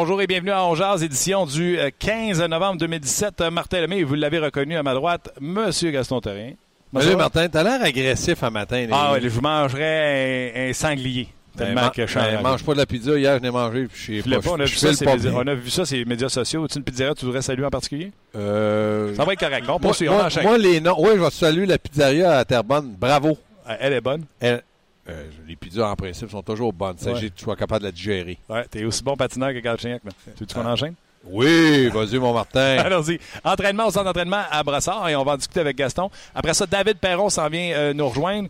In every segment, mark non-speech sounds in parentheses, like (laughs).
Bonjour et bienvenue à Ongears, édition du 15 euh, novembre 2017. Euh, Martin Lemay, vous l'avez reconnu à ma droite, Monsieur Gaston Terrien. Salut Martin, t'as l'air agressif un matin. Ah oui, je mangerais un, sanglier. Ben, que je ben, mange pas de la pizza. Hier, je n'ai mangé. Je sais pas, on, a vu ça, on a vu ça sur les médias sociaux. Tu une pizzeria tu voudrais saluer en particulier? Euh... Ça va être correct. On poursuit, moi, on Moi, les noms. Oui, je vais saluer la pizzeria à Terrebonne. Bravo. Elle est bonne. Elle, euh, les pizzas, en principe, sont toujours bonnes. Il s'agit que tu sois capable de la digérer. Ouais, t'es aussi bon patineur que Galchenyuk. Tu veux qu'on ah. enchaîne? Oui, vas-y, mon Martin. (laughs) Allons-y. Entraînement au centre d'entraînement à Brassard et on va en discuter avec Gaston. Après ça, David Perron s'en vient euh, nous rejoindre.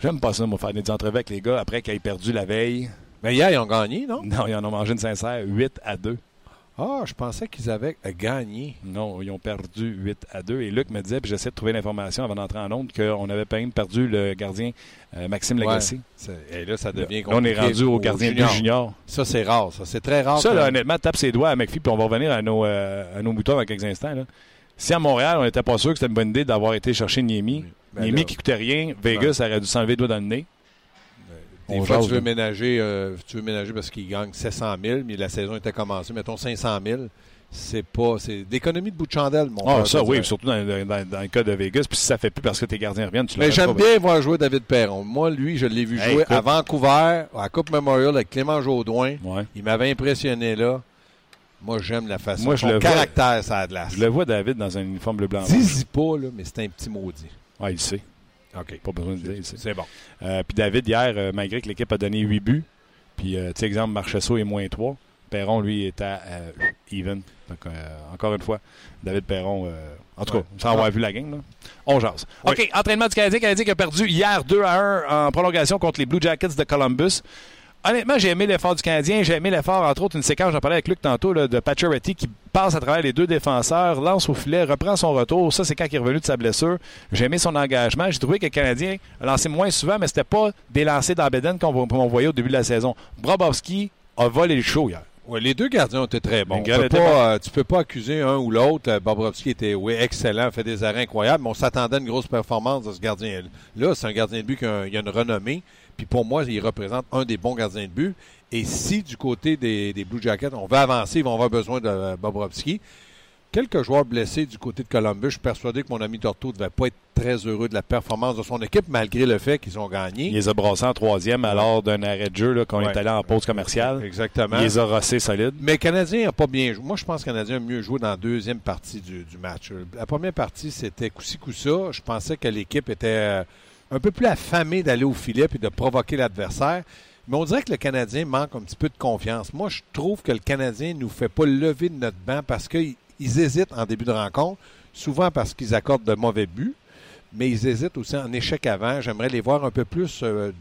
J'aime pas ça, moi, faire des entrevues avec les gars après qu'ils aient perdu la veille. Mais hier, ils ont gagné, non? Non, ils en ont mangé une sincère 8 à 2. Ah, je pensais qu'ils avaient gagné. Non, ils ont perdu 8 à 2. Et Luc me disait, puis j'essaie de trouver l'information avant d'entrer en onde, qu'on avait même perdu le gardien euh, Maxime Lagacé. et là, ça devient compliqué. on est rendu au, gardien junior. junior. Ça, c'est rare. Ça, c'est très rare. Ça, là, honnêtement, tape ses doigts à McPhee, puis on va revenir à nos, euh, à nos moutons dans quelques instants. Là. Si à Montréal, on n'était pas sûr que c'était une bonne idée d'avoir été chercher Niemi, ben Niemi qui coûtait rien, Vegas aurait dû s'enlever le doigt dans le nez. Des fois, tu veux, ménager, euh, tu veux ménager parce qu'il gagne 700 000, mais la saison était commencée. Mettons 500 000 c'est pas. C'est d'économie de bout de chandelle, mon Ah, ça, oui, surtout dans, le cas de Vegas. Puis si ça fait plus parce que tes gardiens reviennent, tu Mais j'aime bien voir jouer David Perron. Moi, lui, je l'ai vu jouer à Vancouver, à Coupe Memorial avec Clément Jaudoin. Il m'avait impressionné là. Moi, j'aime la façon. Moi, je le caractère, ça a de Je le vois, David, dans un uniforme bleu blanc. Dis-y pas, là, mais c'est un petit maudit. Ah, il sait. OK. Pas besoin de dire. C'est bon. Euh, puis David, hier, euh, malgré que l'équipe a donné 8 buts, puis, euh, tu sais, exemple, Marchesso est moins 3. Perron, lui, est à even. Donc, encore une fois, David Perron, en tout cas, sans avoir vu la game, on jase. OK, entraînement du Canadien. Canadien qui a perdu hier 2 à 1 en prolongation contre les Blue Jackets de Columbus. Honnêtement, j'ai aimé l'effort du Canadien. J'ai aimé l'effort, entre autres, une séquence, j'en parlais avec Luc tantôt, de Pacioretty qui passe à travers les deux défenseurs, lance au filet, reprend son retour. Ça, c'est quand il est revenu de sa blessure. J'ai aimé son engagement. J'ai trouvé que le Canadien a lancé moins souvent, mais c'était pas des lancers dans Beden qu'on voyait au début de la saison. Brobovski a volé le show hier. Oui, les deux gardiens ont été très bons. Tu peux, pas, euh, peux pas accuser un ou l'autre. Euh, Bobrovski était oui, excellent, fait des arrêts incroyables, mais on s'attendait à une grosse performance de ce gardien. Là, c'est un gardien de but qui a, a, une renommée. Puis pour moi, il représente un des bons gardiens de but. Et si du côté des, des Blue Jackets, on veut avancer, ils vont avoir besoin de euh, Bobrovski quelques joueurs blessés du côté de Columbus. Je suis persuadé que mon ami Torto ne devait pas être très heureux de la performance de son équipe, malgré le fait qu'ils ont gagné. Il les a brassés en troisième alors d'un arrêt de jeu quand on est allé en pause commerciale. Exactement. Il les a rossés solides. Mais le Canadien n'a pas bien joué. Moi, je pense que le Canadien a mieux joué dans la deuxième partie du, match. La première partie, c'était coup-ci, coup-ça. Je pensais que l'équipe était euh, un peu plus affamée d'aller au filet et de provoquer l'adversaire. Mais on dirait que le Canadien manque un petit peu de confiance. Moi, je trouve que le Canadien ne nous fait pas lever de notre banc parce qu'il ils hésitent en début de rencontre, souvent parce qu'ils accordent de mauvais buts, mais ils hésitent aussi en échec avant. J'aimerais les voir un peu plus euh,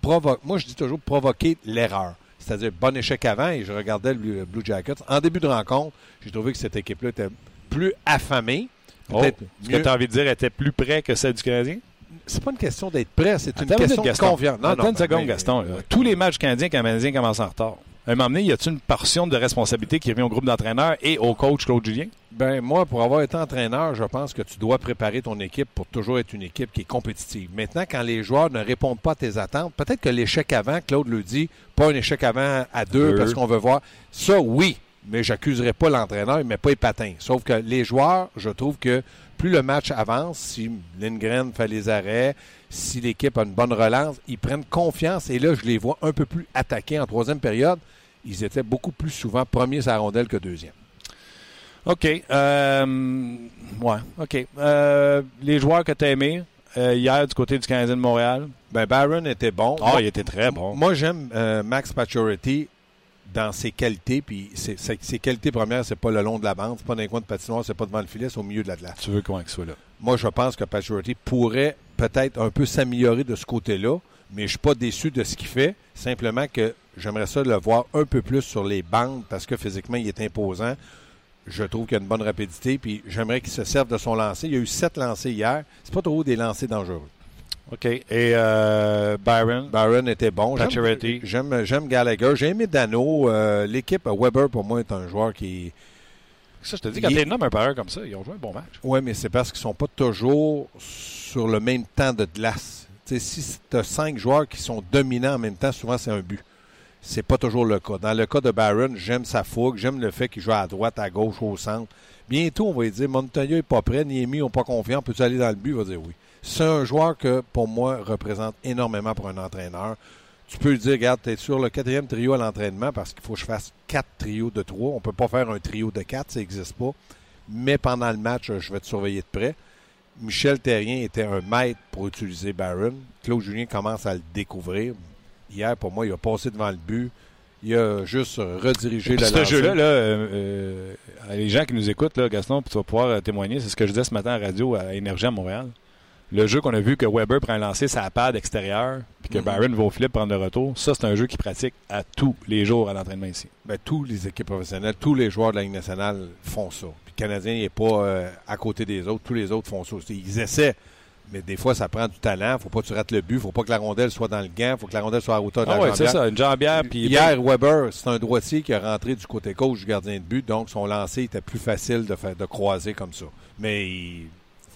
provoquer. Moi, je dis toujours provoquer l'erreur. C'est-à-dire bon échec avant, et je regardais le Blue Jackets. En début de rencontre, j'ai trouvé que cette équipe-là était plus affamée. Oh, ce que tu as envie de dire était plus près que celle du Canadien? C'est pas une question d'être prêt, c'est une question de confiance. Non, Attends une seconde, Gaston. Tous les matchs canadiens, canadiens commencent en retard à un moment donné, y a-t-il une portion de responsabilité qui revient au groupe d'entraîneurs et au coach Claude Julien? Ben moi, pour avoir été entraîneur, je pense que tu dois préparer ton équipe pour toujours être une équipe qui est compétitive. Maintenant, quand les joueurs ne répondent pas à tes attentes, peut-être que l'échec avant, Claude le dit, pas un échec avant à deux, parce qu'on veut voir. Ça, oui, mais j'accuserai pas l'entraîneur, il met pas les patins. Sauf que les joueurs, je trouve que plus le match avance, si Lindgren fait les arrêts, si l'équipe a une bonne relance, ils prennent confiance. Et là, je les vois un peu plus attaqués en troisième période ils étaient beaucoup plus souvent premiers à la rondelle que deuxième. OK. Euh, ouais, OK. Euh, les joueurs que tu as aimés euh, hier du côté du Canadien de Montréal? Ben, Barron était bon. Ah, il était très bon. Moi, j'aime Max Pacioretty dans ses qualités, puis ses, ses- ses qualités premières, c'est pas le long de la bande, c'est pas dans les coins de patinoire, c'est pas devant le filet, c'est au milieu de la glace. Tu veux comment qu'il soit là? Moi, je pense que Pacioretty pourrait peut-être un peu s'améliorer de ce côté-là, mais je suis pas déçu de ce qu'il fait. Simplement que j'aimerais ça le voir un peu plus sur les bandes parce que physiquement, il est imposant. Je trouve qu'il a une bonne rapidité, puis j'aimerais qu'il se serve de son lancer. Il y a eu sept lancers hier. C'est pas trop des lancers dangereux. OK. Et euh, Byron? Byron était bon. J'aime-. J'aime, Gallagher. J'ai aimé Dano. Euh, l'équipe Weber, pour moi, est un joueur qui. Ça, je te dis, quand t'es nomme un par un comme ça, ils ont joué un bon match. Oui, mais c'est parce qu'ils sont pas toujours sur le même temps de glace. Tu sais, si tu as cinq joueurs qui sont dominants en même temps, souvent c'est un but. C'est pas toujours le cas. Dans le cas de Barron, j'aime sa fougue, j'aime le fait qu'il joue à droite, à gauche, au centre. Bientôt, on va lui dire Montoya n'est pas prêt, Niemi n'est pas confiant, peux-tu aller dans le but? Il va dire oui. C'est un joueur que, pour moi, représente énormément pour un entraîneur. Tu peux dire, regarde, tu es sur le quatrième trio à l'entraînement parce qu'il faut que je fasse quatre trios de trois. On peut pas faire un trio de quatre, ça n'existe pas. Mais pendant le match, je vais te surveiller de près. Michel Terrien était un maître pour utiliser Barron. Claude Julien commence à le découvrir. Hier, pour moi, il a passé devant le but. Il a juste redirigé la ce jeu-là, là, euh, euh, les gens qui nous écoutent, là, Gaston, tu vas pouvoir euh, témoigner, c'est ce que je disais ce matin à radio à Énergie à Montréal. Le jeu qu'on a vu que Weber prend un lancer sa pad extérieure, puis que Mhm. Byron va au filet prendre le retour, ça, c'est un jeu qu'il pratique à tous les jours à l'entraînement ici. Ben, tous les équipes professionnelles, tous les joueurs de la Ligue nationale font ça. Puis le Canadien n'est pas euh, à côté des autres. Tous les autres font ça aussi. Ils essaient. Mais des fois, ça prend du talent. faut pas que tu rates le but. faut pas que la rondelle soit dans le gant. faut que la rondelle soit à hauteur de Ah la ouais, c'est ça, une jambière, puis Hier, Weber, c'est un droitier qui est rentré du côté gauche du gardien de but, donc son lancer était plus facile de, faire, de croiser comme ça. Mais il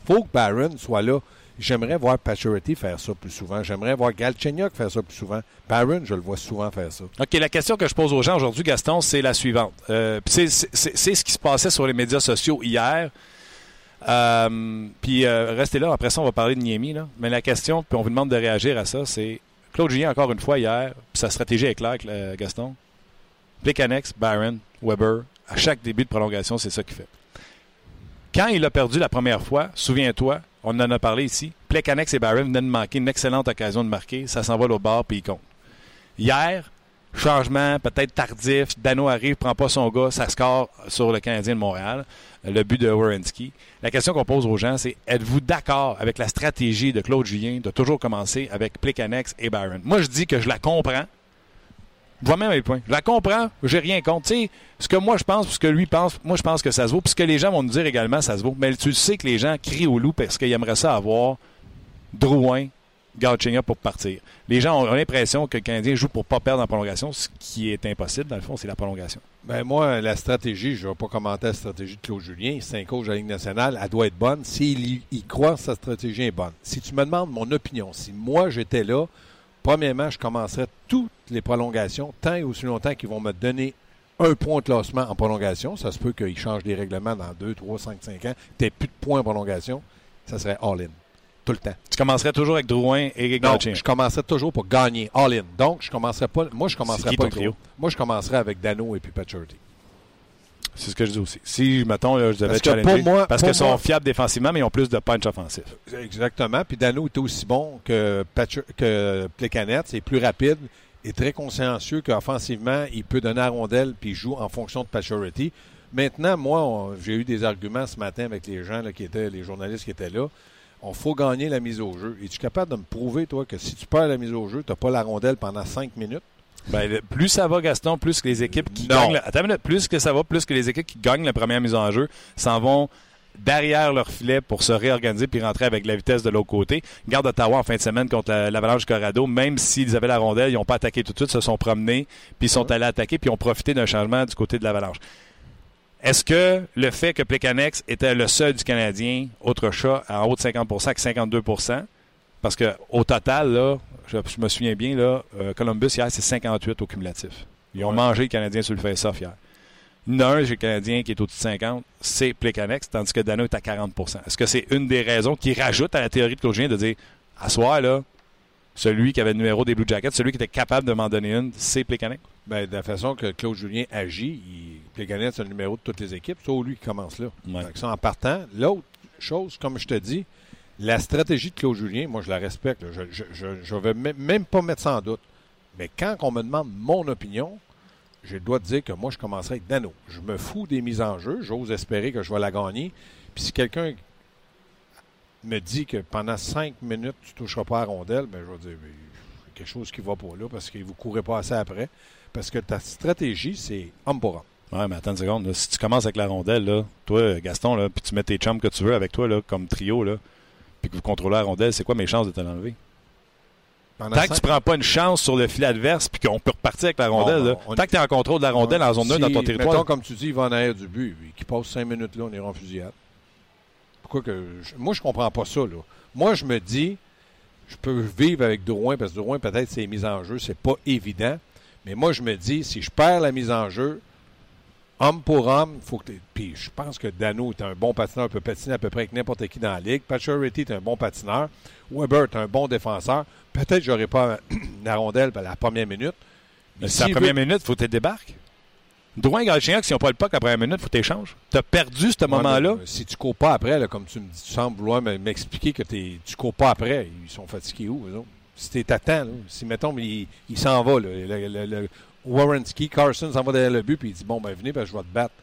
faut que Barron soit là. J'aimerais voir Pacioretty faire ça plus souvent. J'aimerais voir Galchenyuk faire ça plus souvent. Barron, je le vois souvent faire ça. OK, la question que je pose aux gens aujourd'hui, Gaston, c'est la suivante. Euh, c'est- ce qui se passait sur les médias sociaux hier. Euh, puis euh, restez là, après ça, on va parler de Niemi. Là. Mais la question, puis on vous demande de réagir à ça, c'est Claude Julien, encore une fois, hier, puis sa stratégie est claire, Gaston. Plekanex, Byron, Weber, à chaque début de prolongation, c'est ça qu'il fait. Quand il a perdu la première fois, souviens-toi, on en a parlé ici, Plekanex et Byron venaient de manquer une excellente occasion de marquer, ça s'en va au bord, puis il compte. Hier, changement peut-être tardif, Dano arrive, prend pas son gars, ça score sur le Canadien de Montréal, le but de Wierenski. La question qu'on pose aux gens, c'est êtes-vous d'accord avec la stratégie de Claude Julien de toujours commencer avec Plekanex et Byron? Moi, je dis que je la comprends. Je vois même les points. Je la comprends, j'ai rien contre. Sais, ce que moi je pense, ce que lui pense, moi je pense que ça se vaut. Puis que les gens vont nous dire également, ça se vaut. Mais tu sais que les gens crient au loup parce qu'ils aimeraient ça avoir Drouin, Galchenyuk pour partir. Les gens ont, l'impression que le Canadien joue pour pas perdre en prolongation, ce qui est impossible. Dans le fond, c'est la prolongation. Ben moi, la stratégie, je ne vais pas commenter la stratégie de Claude Julien. C'est un coach de la Ligue nationale, elle doit être bonne. S'il y, il croit sa stratégie est bonne. Si tu me demandes mon opinion, si moi j'étais là, premièrement, je commencerais toutes les prolongations tant et aussi longtemps qu'ils vont me donner un point de classement en prolongation. Ça se peut qu'ils changent les règlements dans 2, 3, 5, 5 ans. Tu n'as plus de points en prolongation. Ça serait all-in. Tout le temps. Tu commencerais toujours avec Drouin et Non, je commencerais toujours pour gagner all-in. Donc, je commencerais pas. Moi, je commencerais pas avec. Moi, je commencerais avec Dano et puis Pacioretty. C'est ce que je dis aussi. Si, mettons, là, je devais challenger, pour moi- parce qu'ils sont moi- fiables défensivement, mais ils ont plus de punch offensif. Exactement. Puis Dano est aussi bon que, Patch- que Plecanet. C'est plus rapide et très consciencieux qu'offensivement, il peut donner à rondelle puis il joue en fonction de Pacioretty. Maintenant, moi, j'ai eu des arguments ce matin avec les gens là, qui étaient, les journalistes qui étaient là. On faut gagner la mise au jeu. Es-tu capable de me prouver, toi, que si tu perds la mise au jeu, tu n'as pas la rondelle pendant cinq minutes? Ben, plus ça va, Gaston, plus que les équipes qui Non. gagnent. le- Attends une minute, plus que ça va, plus que les équipes qui gagnent la première mise en jeu s'en vont derrière leur filet pour se réorganiser puis rentrer avec la vitesse de l'autre côté. Garde Ottawa en fin de semaine contre la- l'Avalanche du Colorado, même s'ils avaient la rondelle, ils n'ont pas attaqué tout de suite, se sont promenés, puis ils sont allés attaquer, puis ont profité d'un changement du côté de l'Avalanche. Est-ce que le fait que Plekanex était le seul du Canadien, autre chat, en haut de 50% que 52% parce qu'au total, là, je, je me souviens bien, là, euh, Columbus, hier, c'est 58 au cumulatif. Ils ont Ouais. mangé le Canadien sur le face-off hier. Il y en a un chez le Canadien qui est au-dessus de 50, c'est Plekanex, tandis que Dano est à 40% Est-ce que c'est une des raisons qui rajoute à la théorie de Claude Julien de dire, à soir, là, celui qui avait le numéro des Blue Jackets, celui qui était capable de m'en donner une, c'est Plekanex? Ben, de la façon que Claude Julien agit, il, c'est le numéro de toutes les équipes. C'est lui qui commence là. Ouais. Que ça, en partant. L'autre chose, comme je te dis, la stratégie de Claude Julien, moi, je la respecte. Je ne vais même, pas mettre ça en doute. Mais quand on me demande mon opinion, j'ai le droit de dire que moi, je commencerai avec Dano. Je me fous des mises en jeu. J'ose espérer que je vais la gagner. Puis si quelqu'un me dit que pendant cinq minutes, tu ne toucheras pas à la rondelle, ben, je vais dire, ben, quelque chose qui ne va pas là parce que vous ne courez pas assez après. Parce que ta stratégie, c'est homme pour homme. Ouais, mais attends une seconde. Si tu commences avec la rondelle, là, toi, Gaston, puis tu mets tes chums que tu veux avec toi là, comme trio, là, puis que vous contrôlez la rondelle, c'est quoi mes chances de te l'enlever? Tant que tu prends pas une chance sur le fil adverse puis qu'on peut repartir avec la rondelle, là, tant que tu es en contrôle de la rondelle en zone 1 dans ton territoire. Mettons, comme tu dis, il va en arrière du but. Qui passe cinq minutes là, on ira en fusillade. Pourquoi que. moi, je comprends pas ça. Là. Moi, je me dis, je peux vivre avec Drouin, parce que Drouin, peut-être, ses mises en jeu, c'est pas évident. Mais moi, je me dis, si je perds la mise en jeu, homme pour homme, faut que Puis je pense que Dano est un bon patineur, peut patiner à peu près avec n'importe qui dans la ligue. Pacioretty est un bon patineur. Weber est un bon défenseur. Peut-être que j'aurais pas (coughs) la rondelle à la première minute. Mais si la première minute, il faut que tu débarques. Drouin et Galchenyuk, s'ils n'ont pas le puck après une minute, il faut que tu échanges. Tu as perdu ce moment-là. Si tu ne cours pas après, comme tu me dis, tu sembles vouloir m'expliquer que tu ne cours pas après, ils sont fatigués où, eux autres? Si tu es si mettons, il, il s'en va, là, le, le, Warrenski, Carson s'en va derrière le but, puis il dit Bon, ben venez, ben, je vais te battre.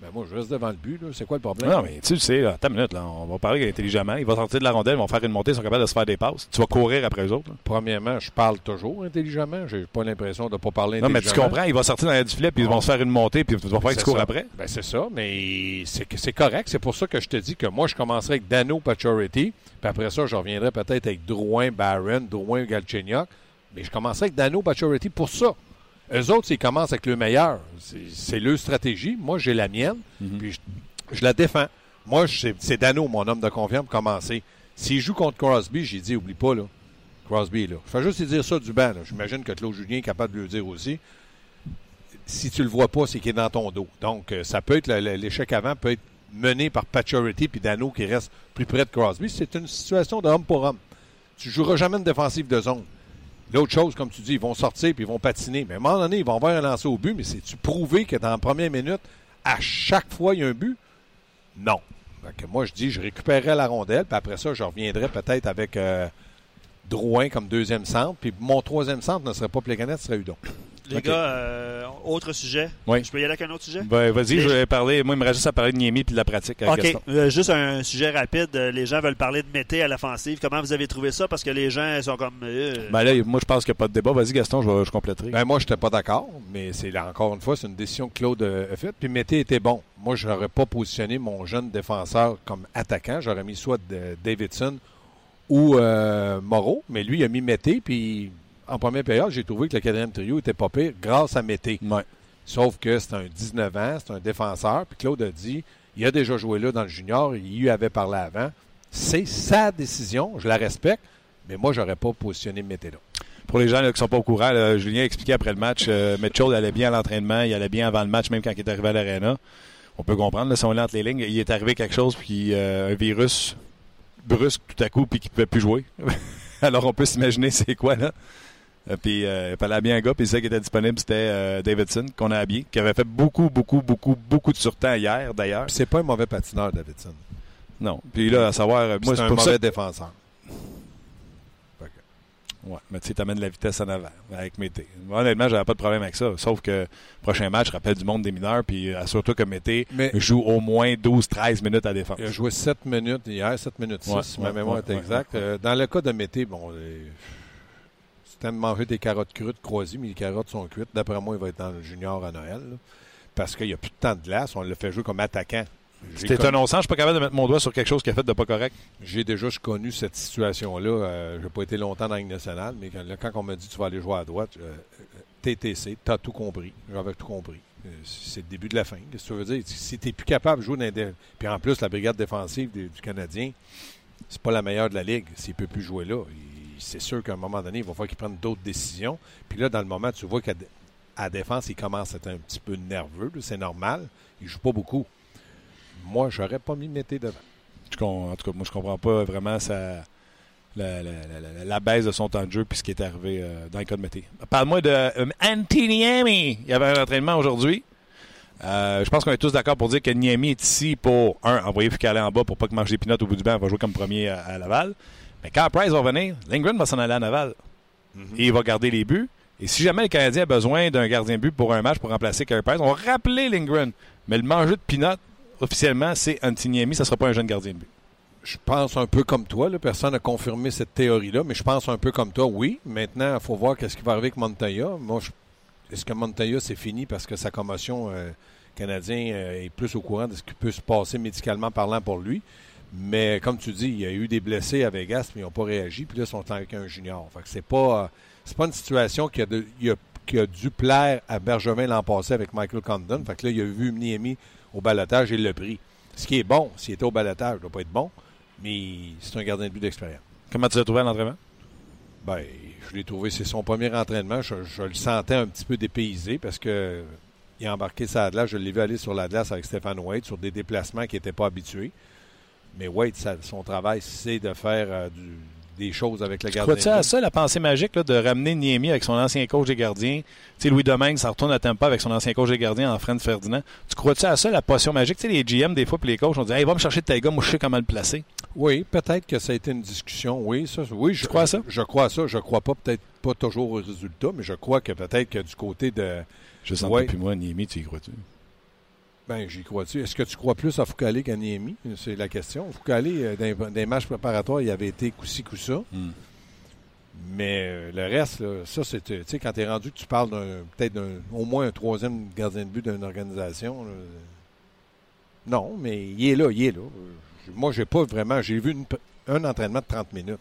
Ben moi, je reste devant le but. C'est quoi le problème? Non, mais tu sais, attends une minute. Là, on va parler intelligemment. Il va sortir de la rondelle, ils vont faire une montée, ils sont capables de se faire des passes. Tu vas courir après eux autres. Premièrement, je parle toujours intelligemment. J'ai pas l'impression de ne pas parler intelligemment. Non, mais tu comprends, il va sortir dans la du filet, puis ils vont se faire une montée, puis tu vas faire que tu cours après. Ben c'est ça, mais c'est correct. C'est pour ça que je te dis que moi, je commencerai avec Dano Pachority, puis après ça, je reviendrai peut-être avec Drouin Barron, Drouin Galchenyuk. Mais je commencerai avec Dano Pachority pour ça. Eux autres, ils commencent avec le meilleur. C'est leur stratégie. Moi, j'ai la mienne, mhm. puis je, la défends. Moi, c'est Dano, mon homme de confiance, pour commencer. S'il joue contre Crosby, j'ai dit, oublie pas, là. Crosby là. Je fais juste dire ça du banc. J'imagine que Claude Julien est capable de le dire aussi. Si tu le vois pas, c'est qu'il est dans ton dos. Donc, euh, ça peut être l'échec avant peut être mené par Paturity puis Dano qui reste plus près de Crosby. C'est une situation de homme pour homme. Tu joueras jamais une défensive de zone. L'autre chose, comme tu dis, ils vont sortir puis ils vont patiner. Mais à un moment donné, ils vont avoir un lancer au but, mais c'est-tu prouvé que dans la première minute, à chaque fois, il y a un but? Non. moi, je dis, je récupérerai la rondelle, puis après ça, je reviendrai peut-être avec euh, Drouin comme deuxième centre, puis mon troisième centre ne serait pas Plécanet, ce serait Udon. Les gars, euh, autre sujet. Oui. Je peux y aller avec un autre sujet? Ben, vas-y, je vais parler. Moi, il me reste juste à parler de Niemi et de la pratique. OK. Euh, juste un sujet rapide. Euh, les gens veulent parler de Mété à l'offensive. Comment vous avez trouvé ça? Parce que les gens sont comme. Ben là, moi, je pense qu'il n'y a pas de débat. Vas-y, Gaston, je, je compléterai. Ben, moi, je n'étais pas d'accord, mais c'est encore une fois, c'est une décision que Claude a faite. Puis Mété était bon. Moi, je n'aurais pas positionné mon jeune défenseur comme attaquant. J'aurais mis soit Davidson ou Moreau, mais lui, il a mis Mété, puis en première période, j'ai trouvé que le quatrième trio était pas pire grâce à Mété. Sauf que c'est un 19 ans, c'est un défenseur. Puis Claude a dit, il a déjà joué là dans le junior, il y avait parlé avant. C'est sa décision, je la respecte, mais moi, j'aurais pas positionné Mété là. Pour les gens qui ne sont pas au courant, Julien a expliqué après le match, euh, Mitchell allait bien à l'entraînement, il allait bien avant le match, même quand il est arrivé à l'aréna. On peut comprendre, là, si on entre les lignes, il est arrivé quelque chose, puis euh, un virus brusque tout à coup, puis qu'il ne pouvait plus jouer. (laughs) Alors on peut s'imaginer c'est quoi là. Euh, puis euh, il fallait habiller un gars, puis c'est qui était disponible, c'était euh, Davidson, qu'on a habillé, qui avait fait beaucoup, beaucoup, beaucoup, beaucoup de surtemps hier, d'ailleurs. c'est pas un mauvais patineur, Davidson. Non. Puis là, à savoir, moi, c'est un mauvais défenseur. Ouais, mais tu sais, t'amènes la vitesse en avant avec Mété. Honnêtement, j'avais pas de problème avec ça. Sauf que prochain match, rappelle du monde des mineurs, puis assure-toi que Mété joue au moins 12-13 minutes à défense. Il a joué 7 minutes hier, 7 minutes 6, si ma mémoire est exacte. dans le cas de Mété, bon, de manger des carottes crues de croisées, mais les carottes sont cuites. D'après moi, il va être dans le junior à Noël. parce qu'il n'y a plus de temps de glace. On le fait jouer comme attaquant. C'est étonnant. Je ne suis pas capable de mettre mon doigt sur quelque chose qui a fait de pas correct. J'ai déjà connu cette situation-là. Euh, je n'ai pas été longtemps dans la nationale, mais quand, on m'a dit tu vas aller jouer à droite, euh, TTC, tu as tout compris. J'avais tout compris. Euh, c'est le début de la fin. Qu'est-ce que tu veux dire? Si tu n'es plus capable de jouer dans des... Puis en plus, la brigade défensive du Canadien, c'est pas la meilleure de la Ligue. S'il ne peut plus jouer là, c'est sûr qu'à un moment donné, il va falloir qu'il prenne d'autres décisions. Puis là, dans le moment, tu vois qu'à la défense, il commence à être un petit peu nerveux. C'est normal. Il joue pas beaucoup. Moi, j'aurais pas mis Mété devant. En tout cas, moi, je comprends pas vraiment la, baisse de son temps de jeu puis ce qui est arrivé euh, dans le cas de Mété. Parle-moi de euh, Antiniemi. Il y avait un entraînement aujourd'hui. Euh, je pense qu'on est tous d'accord pour dire que Niemi est ici pour, un, envoyer Fucalé en bas pour pas que mange des pinottes au bout du banc. Il va jouer comme premier à Laval. Mais quand Price va venir, Lindgren va s'en aller à Naval. Mhm. Et il va garder les buts. Et si jamais le Canadien a besoin d'un gardien de but pour un match pour remplacer Carey Price, on va rappeler Lindgren. Mais le manger de Pinot, officiellement, c'est Antiniemi. Ça ne sera pas un jeune gardien de but. Je pense un peu comme toi. Là. Personne n'a confirmé cette théorie-là, mais je pense un peu comme toi, oui. Maintenant, il faut voir qu'est-ce qui va arriver avec Montoya. Moi, est-ce que Montoya, c'est fini parce que sa commotion euh, canadien euh, est plus au courant de ce qui peut se passer médicalement parlant pour lui? Mais comme tu dis, il y a eu des blessés à Vegas, mais ils n'ont pas réagi. Puis là, ils sont avec un junior. Fait que c'est pas, c'est pas une situation qui a, qui a, dû plaire à Bergevin l'an passé avec Michael Condon. Fait que là, il a vu Niemi au balotage et il l'a pris. Ce qui est bon, s'il était au balotage, il ne doit pas être bon, mais c'est un gardien de but d'expérience. Comment tu l'as trouvé à l'entraînement? Ben, je l'ai trouvé, c'est son premier entraînement. Je, le sentais un petit peu dépaysé parce que il a embarqué sa glace. Je l'ai vu aller sur la glace avec Stéphane White sur des déplacements qui n'étaient pas habitués. Mais White, son travail, c'est de faire euh, des choses avec le gardien. Crois-tu à ça, la pensée magique de ramener Niemi avec son ancien coach des gardiens? Tu sais, Louis Domingue, ça retourne à pas avec son ancien coach des gardiens en Fred Ferdinand. Tu crois-tu à ça, la potion magique? Tu sais, les GM, des fois, puis les coachs, on dit Hey, va me chercher tel gars, moi, je sais comment le placer. Oui, peut-être que ça a été une discussion. Oui, ça, oui, je, crois à ça? Je, crois à ça. Je crois pas, peut-être pas toujours au résultat, mais je crois que peut-être que du côté de. Je sens pas plus moi, Niemi, tu y crois-tu? Ben, j'y crois-tu? Est-ce que tu crois plus à Foucault qu'à Niemi? C'est la question. Foucault, euh, dans, des matchs préparatoires, il avait été coup-ci, coup-ça. Hmm. Mais euh, le reste, ça, c'est. Tu sais, quand tu es rendu que tu parles peut-être d'un au moins un troisième gardien de but d'une organisation. non, mais il est là, il est là. Moi, j'ai pas vraiment. J'ai vu un entraînement de 30 minutes.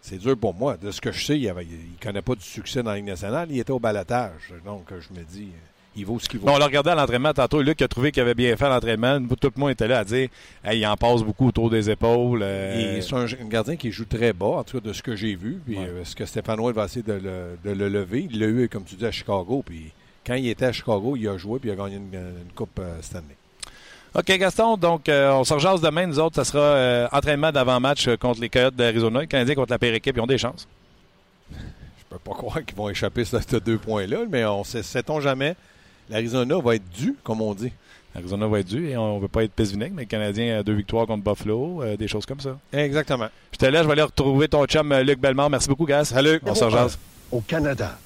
C'est dur pour moi. De ce que je sais, il ne connaît pas du succès dans la Ligue nationale. Il était au balatage. Donc, je me dis il vaut ce qu'il vaut. on l'a regardé à l'entraînement tantôt. Luc a trouvé qu'il avait bien fait l'entraînement. Tout le monde était là à dire il en passe beaucoup autour des épaules. Euh. C'est un, gardien qui joue très bas, en tout cas de ce que j'ai vu. Puis euh, est-ce que Stéphane va essayer de le, lever? Il l'a eu, comme tu dis, à Chicago. Puis quand il était à Chicago, il a joué puis il a gagné une, Coupe euh, Stanley. OK, Gaston. Donc, on se rejase demain. Nous autres, ça sera entraînement d'avant-match contre les Coyotes d'Arizona. Les Canadiens contre la pire équipe, ils ont des chances. (laughs) Je peux pas croire qu'ils vont échapper à ces deux points-là, mais on sait, sait-on jamais? l'Arizona va être dû, comme on dit. L'Arizona va être dû et on ne veut pas être pisse mais le Canadien a deux victoires contre Buffalo, euh, des choses comme ça. Exactement. Je te laisse, je vais aller retrouver ton chum euh, Luc Bellemare. Merci beaucoup, Gas. Salut. On se rejase. Au Canada.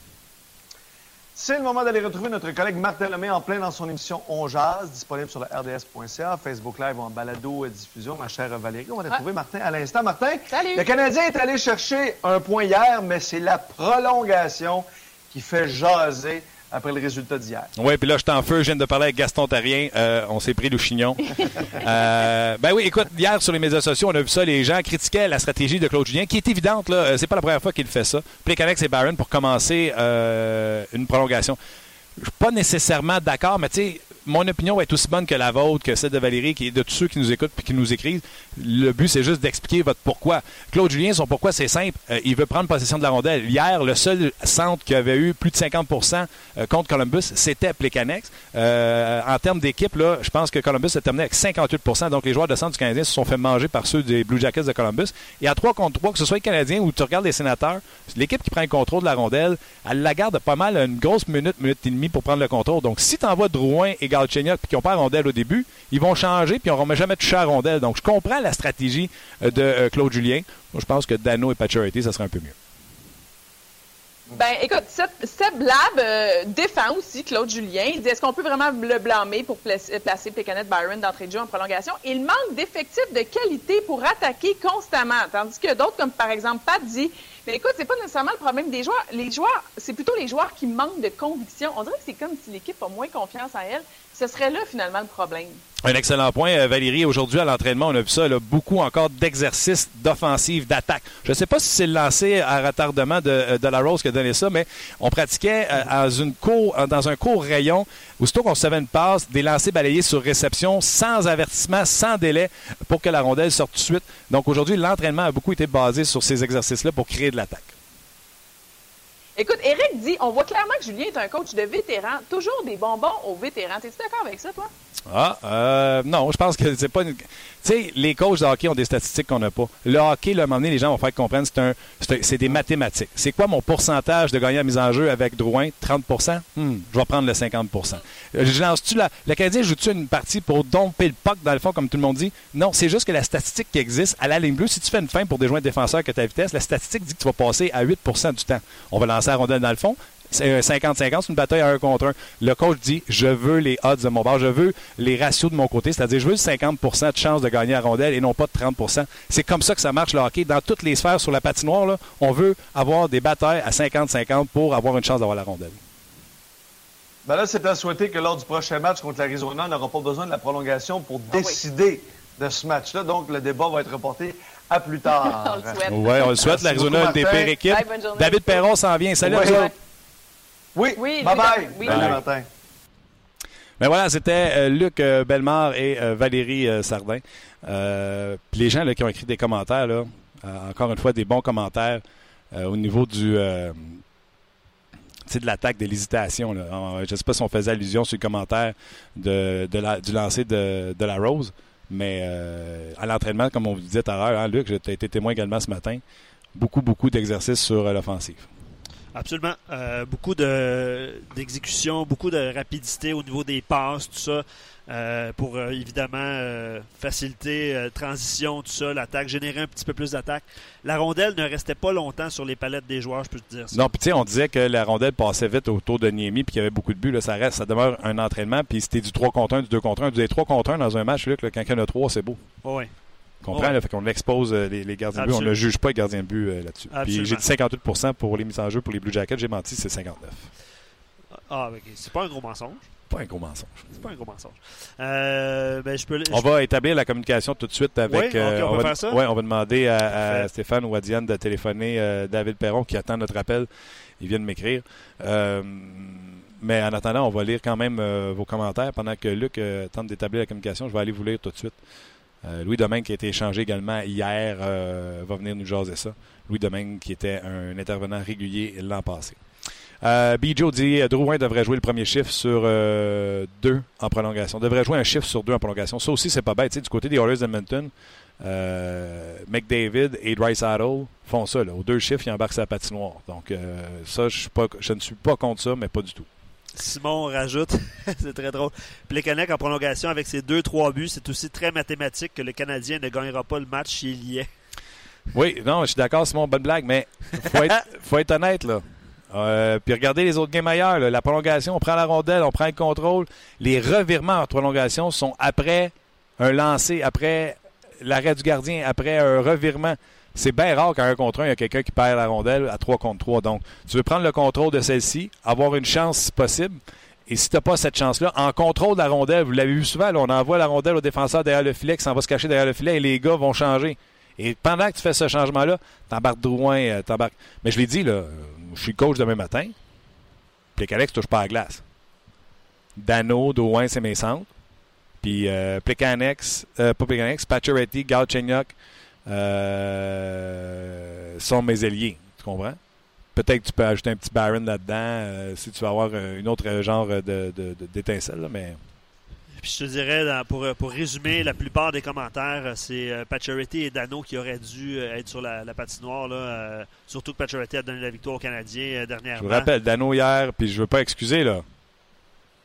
C'est le moment d'aller retrouver notre collègue Marc Delamé en plein dans son émission On Jazz, disponible sur le RDS.ca, Facebook Live ou en balado diffusion. Ma chère Valérie, on va retrouver Martin à l'instant. Martin, Salut. le Canadien est allé chercher un point hier, mais c'est la prolongation qui fait jaser après le résultat d'hier. Oui, puis là, je t'en feu, je viens de parler avec Gaston Tarien. Euh, on s'est pris le chignon. (laughs) euh, ben oui, écoute, hier sur les médias sociaux, on a vu ça, les gens critiquaient la stratégie de Claude Julien, qui est évidente, là. Euh, c'est pas la première fois qu'il fait ça. Plekanec et Barron pour commencer euh, une prolongation. Je suis pas nécessairement d'accord, mais tu sais, mon opinion être aussi bonne que la vôtre, que celle de Valérie, qui est de tous ceux qui nous écoutent et qui nous écrivent. Le but, c'est juste d'expliquer votre pourquoi. Claude Julien, son pourquoi, c'est simple. Euh, il veut prendre possession de la rondelle. Hier, le seul centre qui avait eu plus de 50% euh, contre Columbus, c'était Plecanex. Euh, en termes d'équipe, je pense que Columbus s'est terminé avec 58% Donc, les joueurs de centre du Canadien se sont fait manger par ceux des Blue Jackets de Columbus. Et à 3 contre 3, que ce soit les Canadiens ou tu regardes les sénateurs, l'équipe qui prend le contrôle de la rondelle, elle la garde pas mal une grosse minute, minute et demie pour prendre le contrôle. Donc, si tu envoies Drouin et Puis qui n'ont pas rondelle au début, ils vont changer puis on ne remet jamais touché à rondelle. Donc, je comprends la stratégie euh, de euh, Claude Julien. Moi, je pense que Dano et Paturity, ça serait un peu mieux. Ben, écoute, Seb, Lab euh, défend aussi Claude Julien. Il dit est-ce qu'on peut vraiment le blâmer pour placer, placer Byron d'entrée de jeu en prolongation? Il manque d'effectifs de qualité pour attaquer constamment. Tandis que d'autres, comme par exemple Pat, dit mais écoute, c'est pas nécessairement le problème des joueurs. Les joueurs, c'est plutôt les joueurs qui manquent de conviction. On dirait que c'est comme si l'équipe a moins confiance en elle. Ce serait là, finalement, le problème. Un excellent point, euh, Valérie. Aujourd'hui, à l'entraînement, on a vu ça, beaucoup encore d'exercices d'offensive, d'attaque. Je ne sais pas si c'est le lancer à retardement de, euh, de la Rose qui a donné ça, mais on pratiquait euh, dans un court rayon, aussitôt qu'on savait une passe, des lancers balayés sur réception, sans avertissement, sans délai, pour que la rondelle sorte tout de suite. Donc aujourd'hui, l'entraînement a beaucoup été basé sur ces exercices-là pour créer de l'attaque. Écoute, Eric dit, on voit clairement que Julien est un coach de vétérans, toujours des bonbons aux vétérans. Es-tu d'accord avec ça, toi? Ah, euh, non, je pense que c'est pas une... Tu sais, les coachs de hockey ont des statistiques qu'on n'a pas. Le hockey, à un moment donné, les gens vont faire comprendre, c'est un, c'est, des mathématiques. C'est quoi mon pourcentage de gagner à mise en jeu avec Drouin? 30% Hmm, Je vais prendre le 50 Euh, Je lance-tu la... Le Canadien joue-tu une partie pour domper le puck, dans le fond, comme tout le monde dit? Non, c'est juste que la statistique qui existe, à la ligne bleue, si tu fais une fin pour un défenseur que ta vitesse, la statistique dit que tu vas passer à 8% du temps. On va lancer la rondelle dans le fond. C'est un 50-50, c'est une bataille à un contre un. Le coach dit je veux les odds de mon bord, je veux les ratios de mon côté, c'est-à-dire je veux le 50% de chance de gagner à rondelle et non pas de 30% C'est comme ça que ça marche le hockey. Dans toutes les sphères sur la patinoire, là, on veut avoir des batailles à 50-50 pour avoir une chance d'avoir la rondelle. Ben là, c'est à souhaiter que lors du prochain match contre l'Arizona, on n'aura pas besoin de la prolongation pour Ah oui. décider de ce match-là. Donc, le débat va être reporté à plus (laughs) tard. On le souhaite. Oui, on le souhaite. L'Arizona, beaucoup, une des pires équipes. Bye. David Perron s'en vient. Salut à Ouais. vous autres. Oui, Oui, bye bye. oui. Bye. Martin. Mais voilà, c'était euh, Luc euh, Bellemare et euh, Valérie euh, Sardin. Euh, puis les gens là, qui ont écrit des commentaires, là, encore une fois, des bons commentaires euh, au niveau du, euh, tu sais, de l'attaque, de l'hésitation. Je ne sais pas si on faisait allusion sur le commentaire de, de la- du lancer de, de la Rose, mais euh, à l'entraînement, comme on vous disait tout à l'heure, hein, Luc, tu as été témoin également ce matin, beaucoup, beaucoup d'exercices sur l'offensive. Absolument. Euh, beaucoup de d'exécution, beaucoup de rapidité au niveau des passes, tout ça, euh, pour euh, évidemment euh, faciliter transition, tout ça, l'attaque, générer un petit peu plus d'attaque. La rondelle ne restait pas longtemps sur les palettes des joueurs, je peux te dire ça. Non, puis tu sais, on disait que la rondelle passait vite autour de Niemi puis qu'il y avait beaucoup de buts. Là, ça reste, ça demeure un entraînement. Puis c'était du 3 contre 1, du 2 contre 1, du 3 contre 1 dans un match, Luc, là, quand il y en a 3, c'est beau. Oui. Comprends? Ouais. Là, fait qu'on expose euh, les, les gardiens de but. On ne juge pas les gardiens de but euh, là-dessus. Puis j'ai dit 58 pour les mises en jeu pour les Blue Jackets. J'ai menti, c'est 59. Ah, ok. c'est pas un gros mensonge. Pas un gros mensonge. C'est pas un gros mensonge. Euh, ben, je peux. On va établir la communication tout de suite avec. Oui, on va, faire ça? ouais, on va demander à. Stéphane ou à Diane de téléphoner euh, David Perron qui attend notre appel. Il vient de m'écrire. Mais en attendant, on va lire quand même vos commentaires pendant que Luc tente d'établir la communication. Je vais aller vous lire tout de suite. Euh, Louis Domingue, qui a été échangé également hier, euh, va venir nous jaser ça. Louis Domingue, qui était un intervenant régulier l'an passé. Euh, Bijo dit euh, Drouin devrait jouer le premier chiffre sur deux en prolongation. Devrait jouer un chiffre sur deux en prolongation. Ça aussi, c'est pas bête. Du côté des Oilers d'Edmonton, euh, McDavid et Dreisaitl font ça. Aux deux chiffres, ils embarquent sa patinoire. Donc, ça, pas, je ne suis pas contre ça, mais pas du tout. Simon rajoute, (laughs) c'est très drôle. Plekanec en prolongation avec ses 2-3 buts, c'est aussi très mathématique que le Canadien ne gagnera pas le match s'il y est. Oui, non, je suis d'accord, Simon, bonne blague, mais faut être, (laughs) faut être honnête, là. Euh, puis regardez les autres games ailleurs. là. La prolongation, on prend la rondelle, on prend le contrôle. Les revirements en prolongation sont après un lancer, après l'arrêt du gardien, après un revirement. C'est bien rare qu'à un contre un, il y a quelqu'un qui perd la rondelle à 3 contre 3. Donc, tu veux prendre le contrôle de celle-ci, avoir une chance si possible. Et si tu n'as pas cette chance-là, en contrôle de la rondelle, vous l'avez vu souvent, on envoie la rondelle au défenseur derrière le filet qui va se cacher derrière le filet et les gars vont changer. Et pendant que tu fais ce changement-là, t'embarques Drouin, euh, t'embarques. Mais je l'ai dit, là, je suis coach demain matin. Puis Alex touche pas à la glace. Dano, Drouin, c'est mes centres. Puis euh, euh, pas euh, sont mes ailiers. Tu comprends? Peut-être que tu peux ajouter un petit Baron là-dedans euh, si tu veux avoir euh, une autre genre de, d'étincelle, mais Puis je te dirais, pour, pour résumer, la plupart des commentaires, c'est Pacioretty et Dano qui auraient dû être sur la, la patinoire. Là, euh, surtout que Pacioretty a donné la victoire aux Canadiens euh, Je dernièrement. vous rappelle, Dano hier, puis je veux pas excuser, là.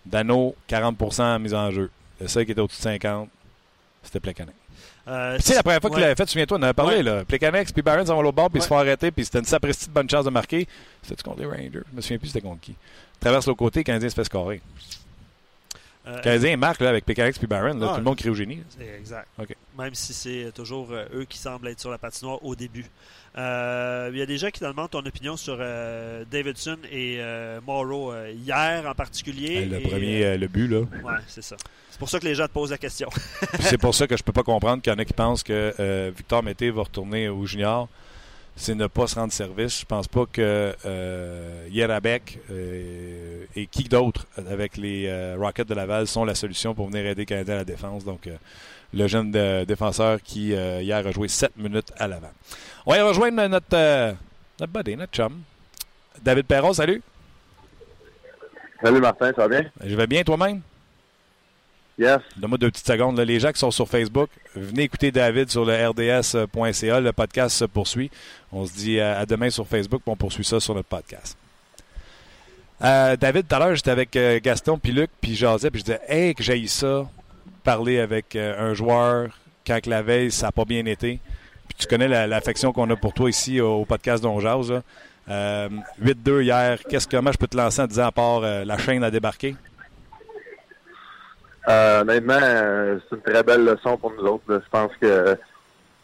Dano, 40 en mise en jeu. Le seul qui était au-dessus de 50, c'était Plekanec. Euh, Tu sais, la première fois ouais. qu'il l'avait fait, souviens-toi, on en avait parlé, Ouais. là. Plekanec, puis Barron s'en vont l'autre bord, puis ils se font arrêter, puis c'était une sapristi de bonne chance de marquer. C'était-tu contre les Rangers? Je me souviens plus c'était contre qui. Traverse l'autre côté, Canadien se fait scorer. Euh, Le Canadien marque, là, avec Plekanec puis Barron, là, Ah, tout le monde crie au génie. exact. OK. Même si c'est toujours euh, eux qui semblent être sur la patinoire au début. Euh, Il y a des gens qui te demandent ton opinion sur euh, Davidson et euh, Morrow euh, hier en particulier. le Et, premier, euh, euh, le but, là. ouais, c'est ça. C'est pour ça que les gens te posent la question. C'est pour ça que je peux pas comprendre qu'il y en a qui pensent que euh, Victor Mété va retourner au junior. C'est ne pas se rendre service. Je pense pas que euh, Yerabek euh, et qui d'autre avec les euh, Rockets de Laval sont la solution pour venir aider le Canadien à la défense. Donc, euh, le jeune de- défenseur qui, hier, a joué 7 minutes à l'avant. On va rejoindre notre, notre buddy, notre chum. David Perron, salut. Salut Martin, ça va bien? Je vais bien toi-même? Donne-moi deux petites secondes. Les gens qui sont sur Facebook, venez écouter David sur le rds.ca. Le podcast se poursuit. On se dit à, demain sur Facebook, puis on poursuit ça sur notre podcast. Euh, David, tout à l'heure, j'étais avec euh, Gaston, puis Luc, puis Joseph, puis je disais, hey, que j'ai ça, parler avec euh, un joueur quand la veille, ça n'a pas bien été. Puis tu connais l'affection qu'on a pour toi ici au, podcast Don 8-2 hier, qu'est-ce que moi je peux te lancer en disant à part la chaîne a débarqué? Euh, honnêtement, euh, c'est une très belle leçon pour nous autres. Je pense que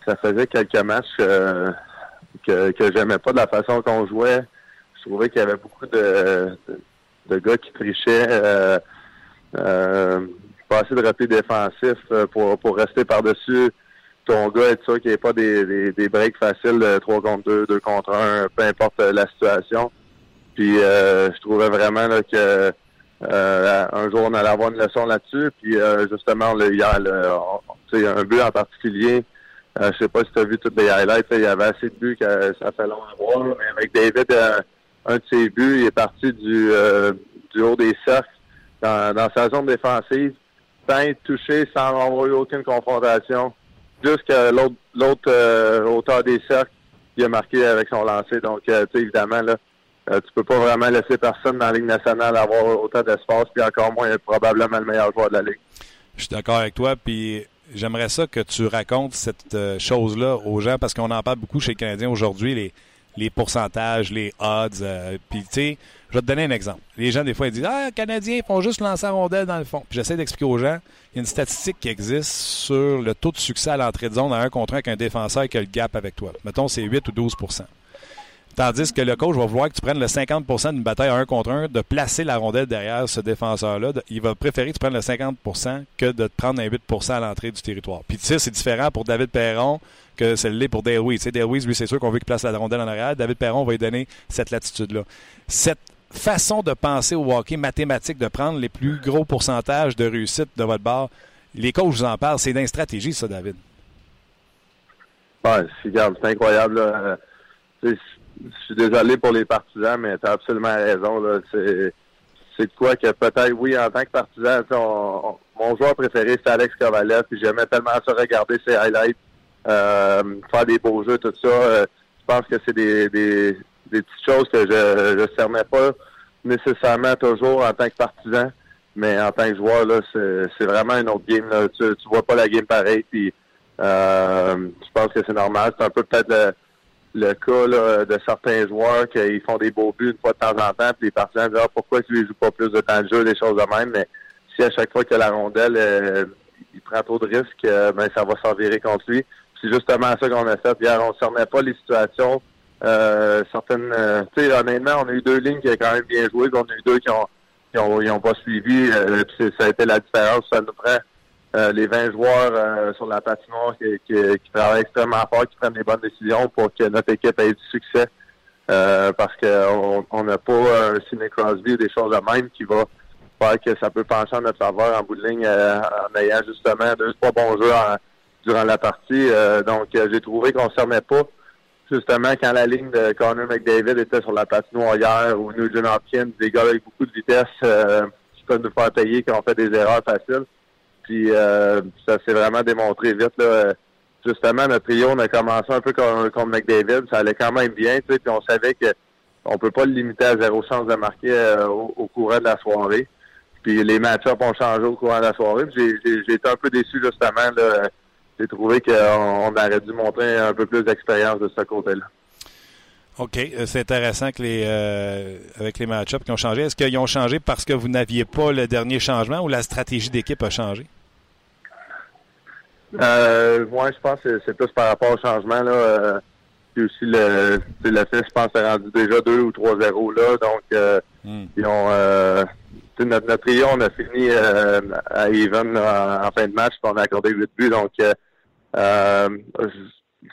ça faisait quelques matchs euh, que, j'aimais pas de la façon qu'on jouait. Je trouvais qu'il y avait beaucoup de, gars qui trichaient. Euh, pas assez de repli défensif pour, rester par-dessus ton gars, être sûr qu'il n'y ait pas des, breaks faciles de 3 contre 2, 2 contre 1, peu importe la situation. Puis je trouvais vraiment que euh, un jour, on allait avoir une leçon là-dessus. Puis euh, justement, le, hier, le, un but en particulier. Euh, je sais pas si tu as vu toutes les highlights. Il y avait assez de buts que ça fait long à voir. Mais avec David, un de ses buts, il est parti du, du haut des cercles dans, dans sa zone défensive, sans être touché, sans avoir eu aucune confrontation. Jusqu'à l'autre l'autre hauteur des cercles, il a marqué avec son lancer. Donc, évidemment, là, euh, tu peux pas vraiment laisser personne dans la Ligue nationale avoir autant d'espace, puis encore moins probablement le meilleur joueur de la Ligue. Je suis d'accord avec toi, puis j'aimerais ça que tu racontes cette euh, chose-là aux gens, parce qu'on en parle beaucoup chez les Canadiens aujourd'hui, les, pourcentages, les odds. Euh, puis, tu sais, je vais te donner un exemple. Les gens, des fois, ils disent Ah, les Canadiens font juste lancer la rondelle dans le fond. Puis, j'essaie d'expliquer aux gens il y a une statistique qui existe sur le taux de succès à l'entrée de zone à un contre un avec un défenseur qui a le gap avec toi. Mettons, c'est 8 ou 12 Tandis que le coach va vouloir que tu prennes le 50% d'une bataille à un contre un, de placer la rondelle derrière ce défenseur-là. Il va préférer que tu prennes le 50% que de te prendre un 8% à l'entrée du territoire. Puis tu sais, c'est différent pour David Perron que c'est l'est pour Dale Weiss. Dale Weiss, lui, c'est sûr qu'on veut qu'il place la rondelle en arrière. David Perron va lui donner cette latitude-là. Cette façon de penser au hockey mathématique, de prendre les plus gros pourcentages de réussite de votre barre, les coachs vous en parlent. C'est d'une stratégie, ça, David. Ouais, c'est incroyable. Là je suis désolé pour les partisans, mais tu as absolument raison. Là. C'est, de quoi que peut-être, oui, en tant que partisan, mon joueur préféré, c'est Alex Kovalev, puis j'aimais tellement ça regarder ses highlights, euh, faire des beaux jeux, tout ça. Euh, je pense que c'est des, des, des, petites choses que je ne cernais pas nécessairement toujours en tant que partisan, mais en tant que joueur, là, c'est, vraiment un autre game. Là. Tu, tu vois pas la game pareil, puis euh, je pense que c'est normal. C'est un peu peut-être le cas de certains joueurs qui font des beaux buts une fois de temps en temps, puis les partisans disent ah, pourquoi tu ne joues pas plus de temps de jeu, des choses de même, mais si à chaque fois que la rondelle euh, il prend trop de risques, euh, ben ça va s'envirer contre lui. C'est justement ça qu'on a fait. Hier, on ne cernait pas les situations. Euh, certaines tu sais, honnêtement, on a eu deux lignes qui ont quand même bien joué, puis on a eu deux qui ont qui ont, pas suivi. ça a été la différence. Ça nous prend euh, les 20 joueurs euh, sur la patinoire qui, qui, qui, travaillent extrêmement fort, qui prennent les bonnes décisions pour que notre équipe ait du succès. Euh, parce qu'on n'a pas un Sidney Crosby ou des choses de même qui va faire que ça peut pencher en notre faveur en bout de ligne en ayant justement deux, trois bons jeux durant la partie. donc, j'ai trouvé qu'on ne servait pas justement quand la ligne de Connor McDavid était sur la patinoire hier ou Nugent Hopkins, des gars avec beaucoup de vitesse qui peuvent nous faire payer quand on fait des erreurs faciles. Puis euh, ça s'est vraiment démontré vite. Là. Justement, notre trio, on a commencé un peu comme, comme McDavid. Ça allait quand même bien. Puis on savait que on peut pas le limiter à zéro chance de marquer euh, au, courant de la soirée. Puis les match-ups ont changé au courant de la soirée. J'ai été un peu déçu justement. J'ai trouvé qu'on aurait dû montrer un peu plus d'expérience de ce côté-là. OK. Euh, c'est intéressant avec les match-ups qui ont changé. Est-ce qu'ils ont changé parce que vous n'aviez pas le dernier changement ou la stratégie d'équipe a changé? Euh, moi, je pense que c'est plus par rapport au changement. Là, euh, puis aussi, le, le fait, je pense, c'est rendu déjà 2 ou 3-0 là. Donc, euh, hmm. ils ont, euh, notre, notre trio, on a fini euh, à even en, fin de match, puis on a accordé 8 buts. Donc, euh,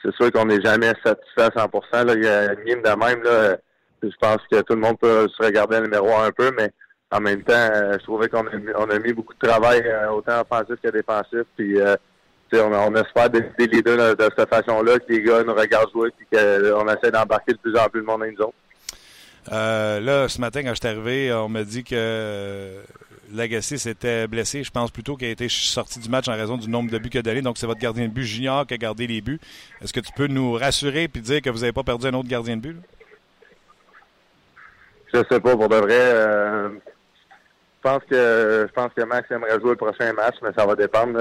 c'est sûr qu'on n'est jamais satisfait à 100 là. Il y a une game de même. Là, je pense que tout le monde peut se regarder le numéro un peu, mais en même temps, je trouvais qu'on a, on a mis beaucoup de travail, autant offensif que défensif. Puis, on, espère décider les deux de, cette façon-là, que les gars nous regardent jouer et qu'on essaie d'embarquer de plus en plus le monde dans une zone. Euh, là, ce matin, quand je suis arrivé, on m'a dit que Legacy s'était blessé. Je pense plutôt qu'il a été sorti du match en raison du nombre de buts qu'il a donné. Donc, c'est votre gardien de but junior qui a gardé les buts. Est-ce que tu peux nous rassurer et dire que vous n'avez pas perdu un autre gardien de but? Je sais pas, pour de vrai. Euh, je pense que je pense que Max aimerait jouer le prochain match, mais ça va dépendre.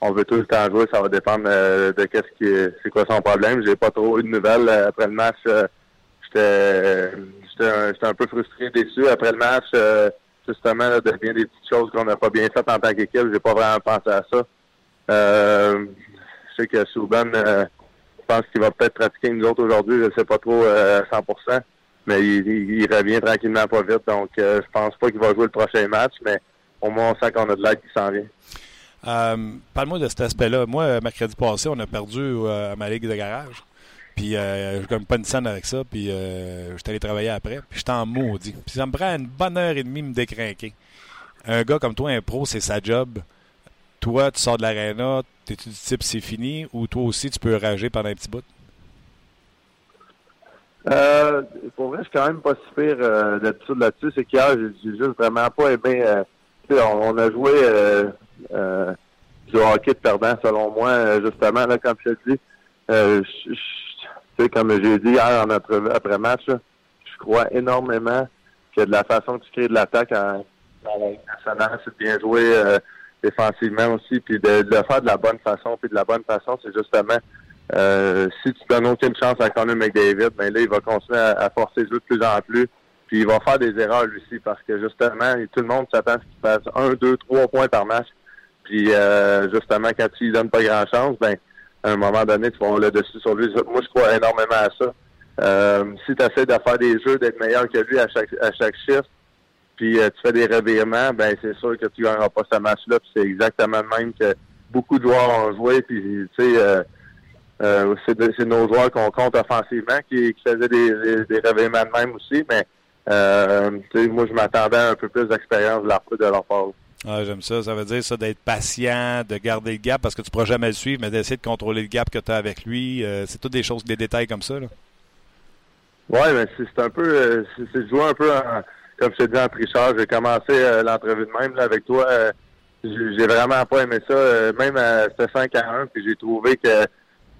On veut tout le temps jouer, ça va dépendre euh, de qu'est-ce qui c'est quoi son problème. J'ai pas trop eu de nouvelles euh, après le match. j'étais j'étais un, peu frustré, déçu après le match. justement, de bien des petites choses qu'on n'a pas bien faites en tant qu'équipe. J'ai pas vraiment pensé à ça. je sais que Souban, je pense qu'il va peut-être pratiquer nous autres aujourd'hui. Je sais pas trop à 100% mais il, revient tranquillement pas vite. Donc, euh, je pense pas qu'il va jouer le prochain match, mais au moins, on sent qu'on a de l'aide qui s'en vient. Euh, parle-moi de cet aspect-là. Moi, mercredi passé, on a perdu euh, à ma ligue de garage. Puis, je gagne pas une scène avec ça. Puis, je suis allé travailler après. Puis, j'étais en maudit. Puis, ça me prend une bonne heure et demie de me décrinquer. Un gars comme toi, un pro, c'est sa job. Toi, tu sors de l'aréna, t'es-tu du type c'est fini ou toi aussi, tu peux rager pendant un petit bout? Euh, pour vrai, je suis quand même pas si pire euh, d'habitude là-dessus. C'est qu'hier, j'ai juste vraiment pas aimé. Euh, on, on, a joué euh, euh, du hockey de perdant, selon moi, justement, là, comme je te dis. Euh, comme j'ai dit hier en après-match, je crois énormément que de la façon que tu crées de l'attaque en, en nationale, c'est bien jouer défensivement aussi, puis de, le faire de la bonne façon. Puis de la bonne façon, c'est justement euh, si tu donnes aucune chance à Conor McDavid, ben là, il va continuer à, forcer le jeu de plus en plus. Puis il va faire des erreurs lui aussi parce que justement, tout le monde s'attend à ce qu'il fasse un, deux, trois points par match. Puis euh, justement, quand tu lui donnes pas grand chance, ben à un moment donné, tu vas avoir le dessus sur lui. Moi, je crois énormément à ça. Euh, si tu essaies de faire des jeux, d'être meilleur que lui à chaque à chaque shift, puis tu fais des revirements, ben c'est sûr que tu gagneras pas ce match-là. Puis c'est exactement le même que beaucoup de joueurs ont joué. Puis tu sais euh, c'est nos joueurs qu'on compte offensivement qui, qui faisaient des, des, réveillements de même aussi, mais euh, moi je m'attendais à un peu plus d'expérience de leur, de leur part. Ah, j'aime ça. Ça veut dire ça d'être patient, de garder le gap parce que tu ne pourras jamais le suivre, mais d'essayer de contrôler le gap que tu as avec lui. Euh, c'est toutes des choses, des détails comme ça. Oui, mais c'est un peu euh, c'est jouer un peu en, comme je te dis en tricheur. J'ai commencé euh, l'entrevue de même là, avec toi. j'ai vraiment pas aimé ça. même à c'était 5 à 1, puis j'ai trouvé que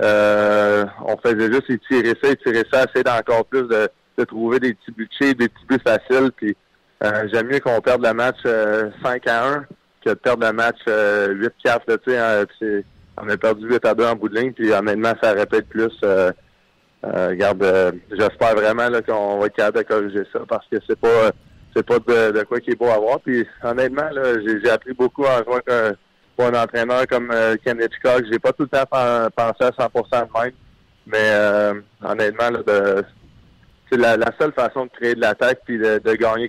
on faisait juste étirer ça, étirer ça, essayer d'encore plus de, de, trouver des petits buts des petits buts faciles. Puis euh, j'aime mieux qu'on perde le match 5 euh, à 1 que de perdre le match 8-4. Hein, on a perdu 8 à 2 en bout de ligne, puis honnêtement, ça répète plus. regarde, j'espère vraiment qu'on va être capable de corriger ça parce que c'est pas c'est pas de, quoi qui est beau à voir. Puis honnêtement, j'ai appris beaucoup en jouant pour un entraîneur comme euh, Ken Hitchcock, j'ai pas tout le temps pensé à 100% de même. Mais euh, honnêtement, de, c'est la, seule façon de créer de l'attaque puis de, gagner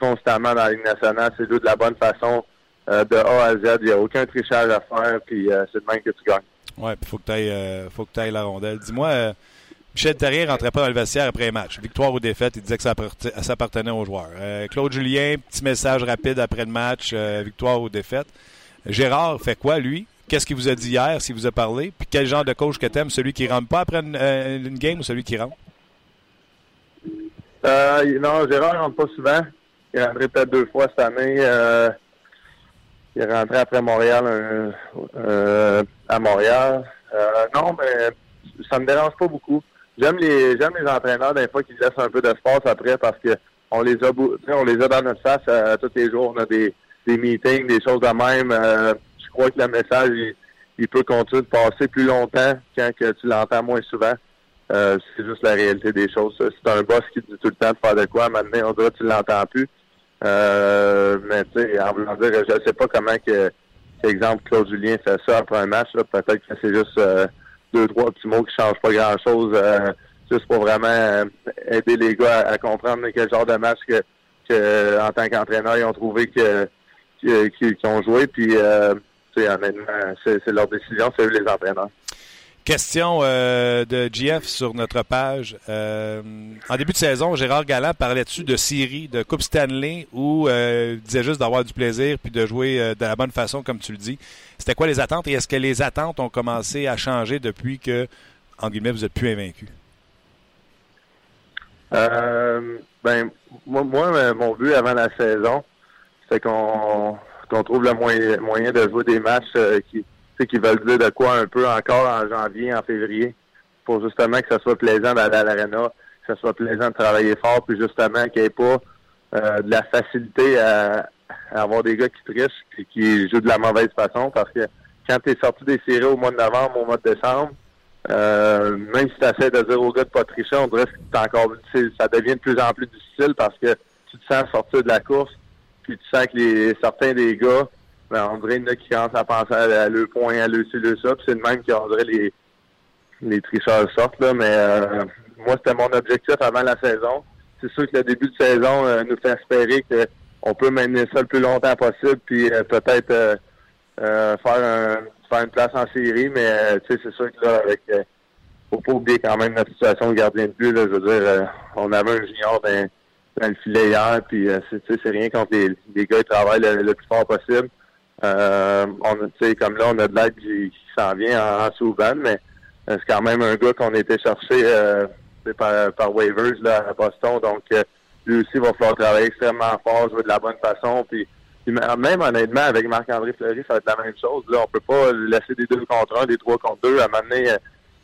constamment dans la Ligue nationale, c'est de la bonne façon euh, de A à Z. Il n'y a aucun trichage à faire, puis c'est de même que tu gagnes. Oui, puis faut que tu ailles, ailles la rondelle. Dis-moi, Michel Terrier rentrait pas dans le vestiaire après un match. Victoire ou défaite, il disait que ça, appartenait aux joueurs. Claude Julien, petit message rapide après le match, victoire ou défaite. Gérard fait quoi, lui? Qu'est-ce qu'il vous a dit hier, s'il vous a parlé? Puis quel genre de coach que t'aimes? Celui qui rentre pas après une, euh, game ou celui qui rentre? Euh, non, Gérard rentre pas souvent. Il est rentré peut-être deux fois cette année. Euh, il est rentré après Montréal à Montréal. non, mais ça me dérange pas beaucoup. J'aime les j'aime les entraîneurs des fois qui laissent un peu d'espace après parce que on les a on les a dans notre face tous les jours. On a des des meetings, des choses de même. Euh, je crois que le message, il, peut continuer de passer plus longtemps quand que tu l'entends moins souvent. Euh, c'est juste la réalité des choses. C'est un boss qui dit tout le temps de faire de quoi. Maintenant, on dirait que tu l'entends plus. Euh, mais tu sais, en voulant dire, je sais pas comment que, exemple, Claude Julien fait ça après un match. Peut-être que c'est juste deux, trois petits mots qui changent pas grand-chose. juste pour vraiment aider les gars à, comprendre quel genre de match que, que en tant qu'entraîneur, ils ont trouvé que qui, ont joué. Puis, euh, c'est leur décision, c'est eux les entraîneurs. Question euh, de GF sur notre page. Euh, en début de saison, Gérard Galland parlait-tu de série, de Coupe Stanley, ou euh, disait juste d'avoir du plaisir puis de jouer de la bonne façon, comme tu le dis? C'était quoi les attentes et est-ce que les attentes ont commencé à changer depuis que, en guillemets, vous êtes plus invaincu? ben, moi, mon but avant la saison, c'est qu'on trouve le moyen, moyen de jouer des matchs euh, qui, qui veulent dire de quoi un peu encore en janvier, en février, pour justement que ce soit plaisant d'aller à l'arena, que ce soit plaisant de travailler fort, puis justement qu'il n'y ait pas euh, de la facilité à, avoir des gars qui trichent et qui jouent de la mauvaise façon, parce que quand tu es sorti des séries au mois de novembre, au mois de décembre, euh, même si tu essaies de dire aux gars de pas tricher, on dirait que encore, ça devient de plus en plus difficile parce que tu te sens sortir de la course, puis tu sens que certains des gars, ben, on dirait qui commencent à penser à, le point, à le ci, le ça, puis c'est le même qui dirait les, les tricheurs sortent, là, mais euh, moi, c'était mon objectif avant la saison. C'est sûr que le début de saison euh, nous fait espérer qu'on peut mener ça le plus longtemps possible, puis euh, peut-être faire, un, faire une place en série, mais c'est sûr que là, avec faut pas oublier quand même la situation de gardien de but. Là, je veux dire, on avait un junior dans, dans le filet hier, puis c'est rien contre les, les gars travaillent le, plus fort possible. Euh, on comme là, on a de l'aide qui, s'en vient en, en mais euh, c'est quand même un gars qu'on a été chercher euh, par, par waivers là, à Boston. Donc, euh, lui aussi, il va falloir travailler extrêmement fort, jouer de la bonne façon. Puis, même honnêtement, avec Marc-André Fleury, ça va être la même chose. Là, on peut pas laisser des deux contre un, des trois contre deux. À un moment donné,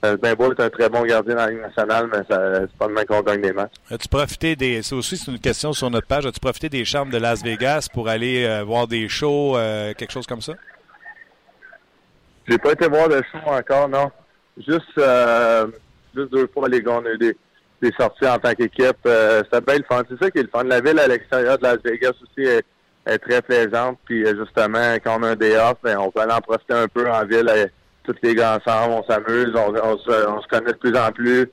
ben Beau est un très bon gardien dans la Ligue nationale, mais c'est pas demain qu'on gagne des matchs. As-tu profité des. C'est aussi c'est une question sur notre page. As-tu profité des charmes de Las Vegas pour aller voir des shows, quelque chose comme ça? J'ai pas été voir de show encore, non juste, euh, juste deux fois, les gars, on a eu des, des sorties en tant qu'équipe. Euh, C'était bien le fun. C'est ça qui est le fun. La ville à l'extérieur de Las Vegas aussi est, est très plaisante. Puis euh, justement, quand on a un day off, ben, on peut aller en profiter un peu en ville. Tous les gars ensemble, on s'amuse, on, se, on, se, connaît de plus en plus.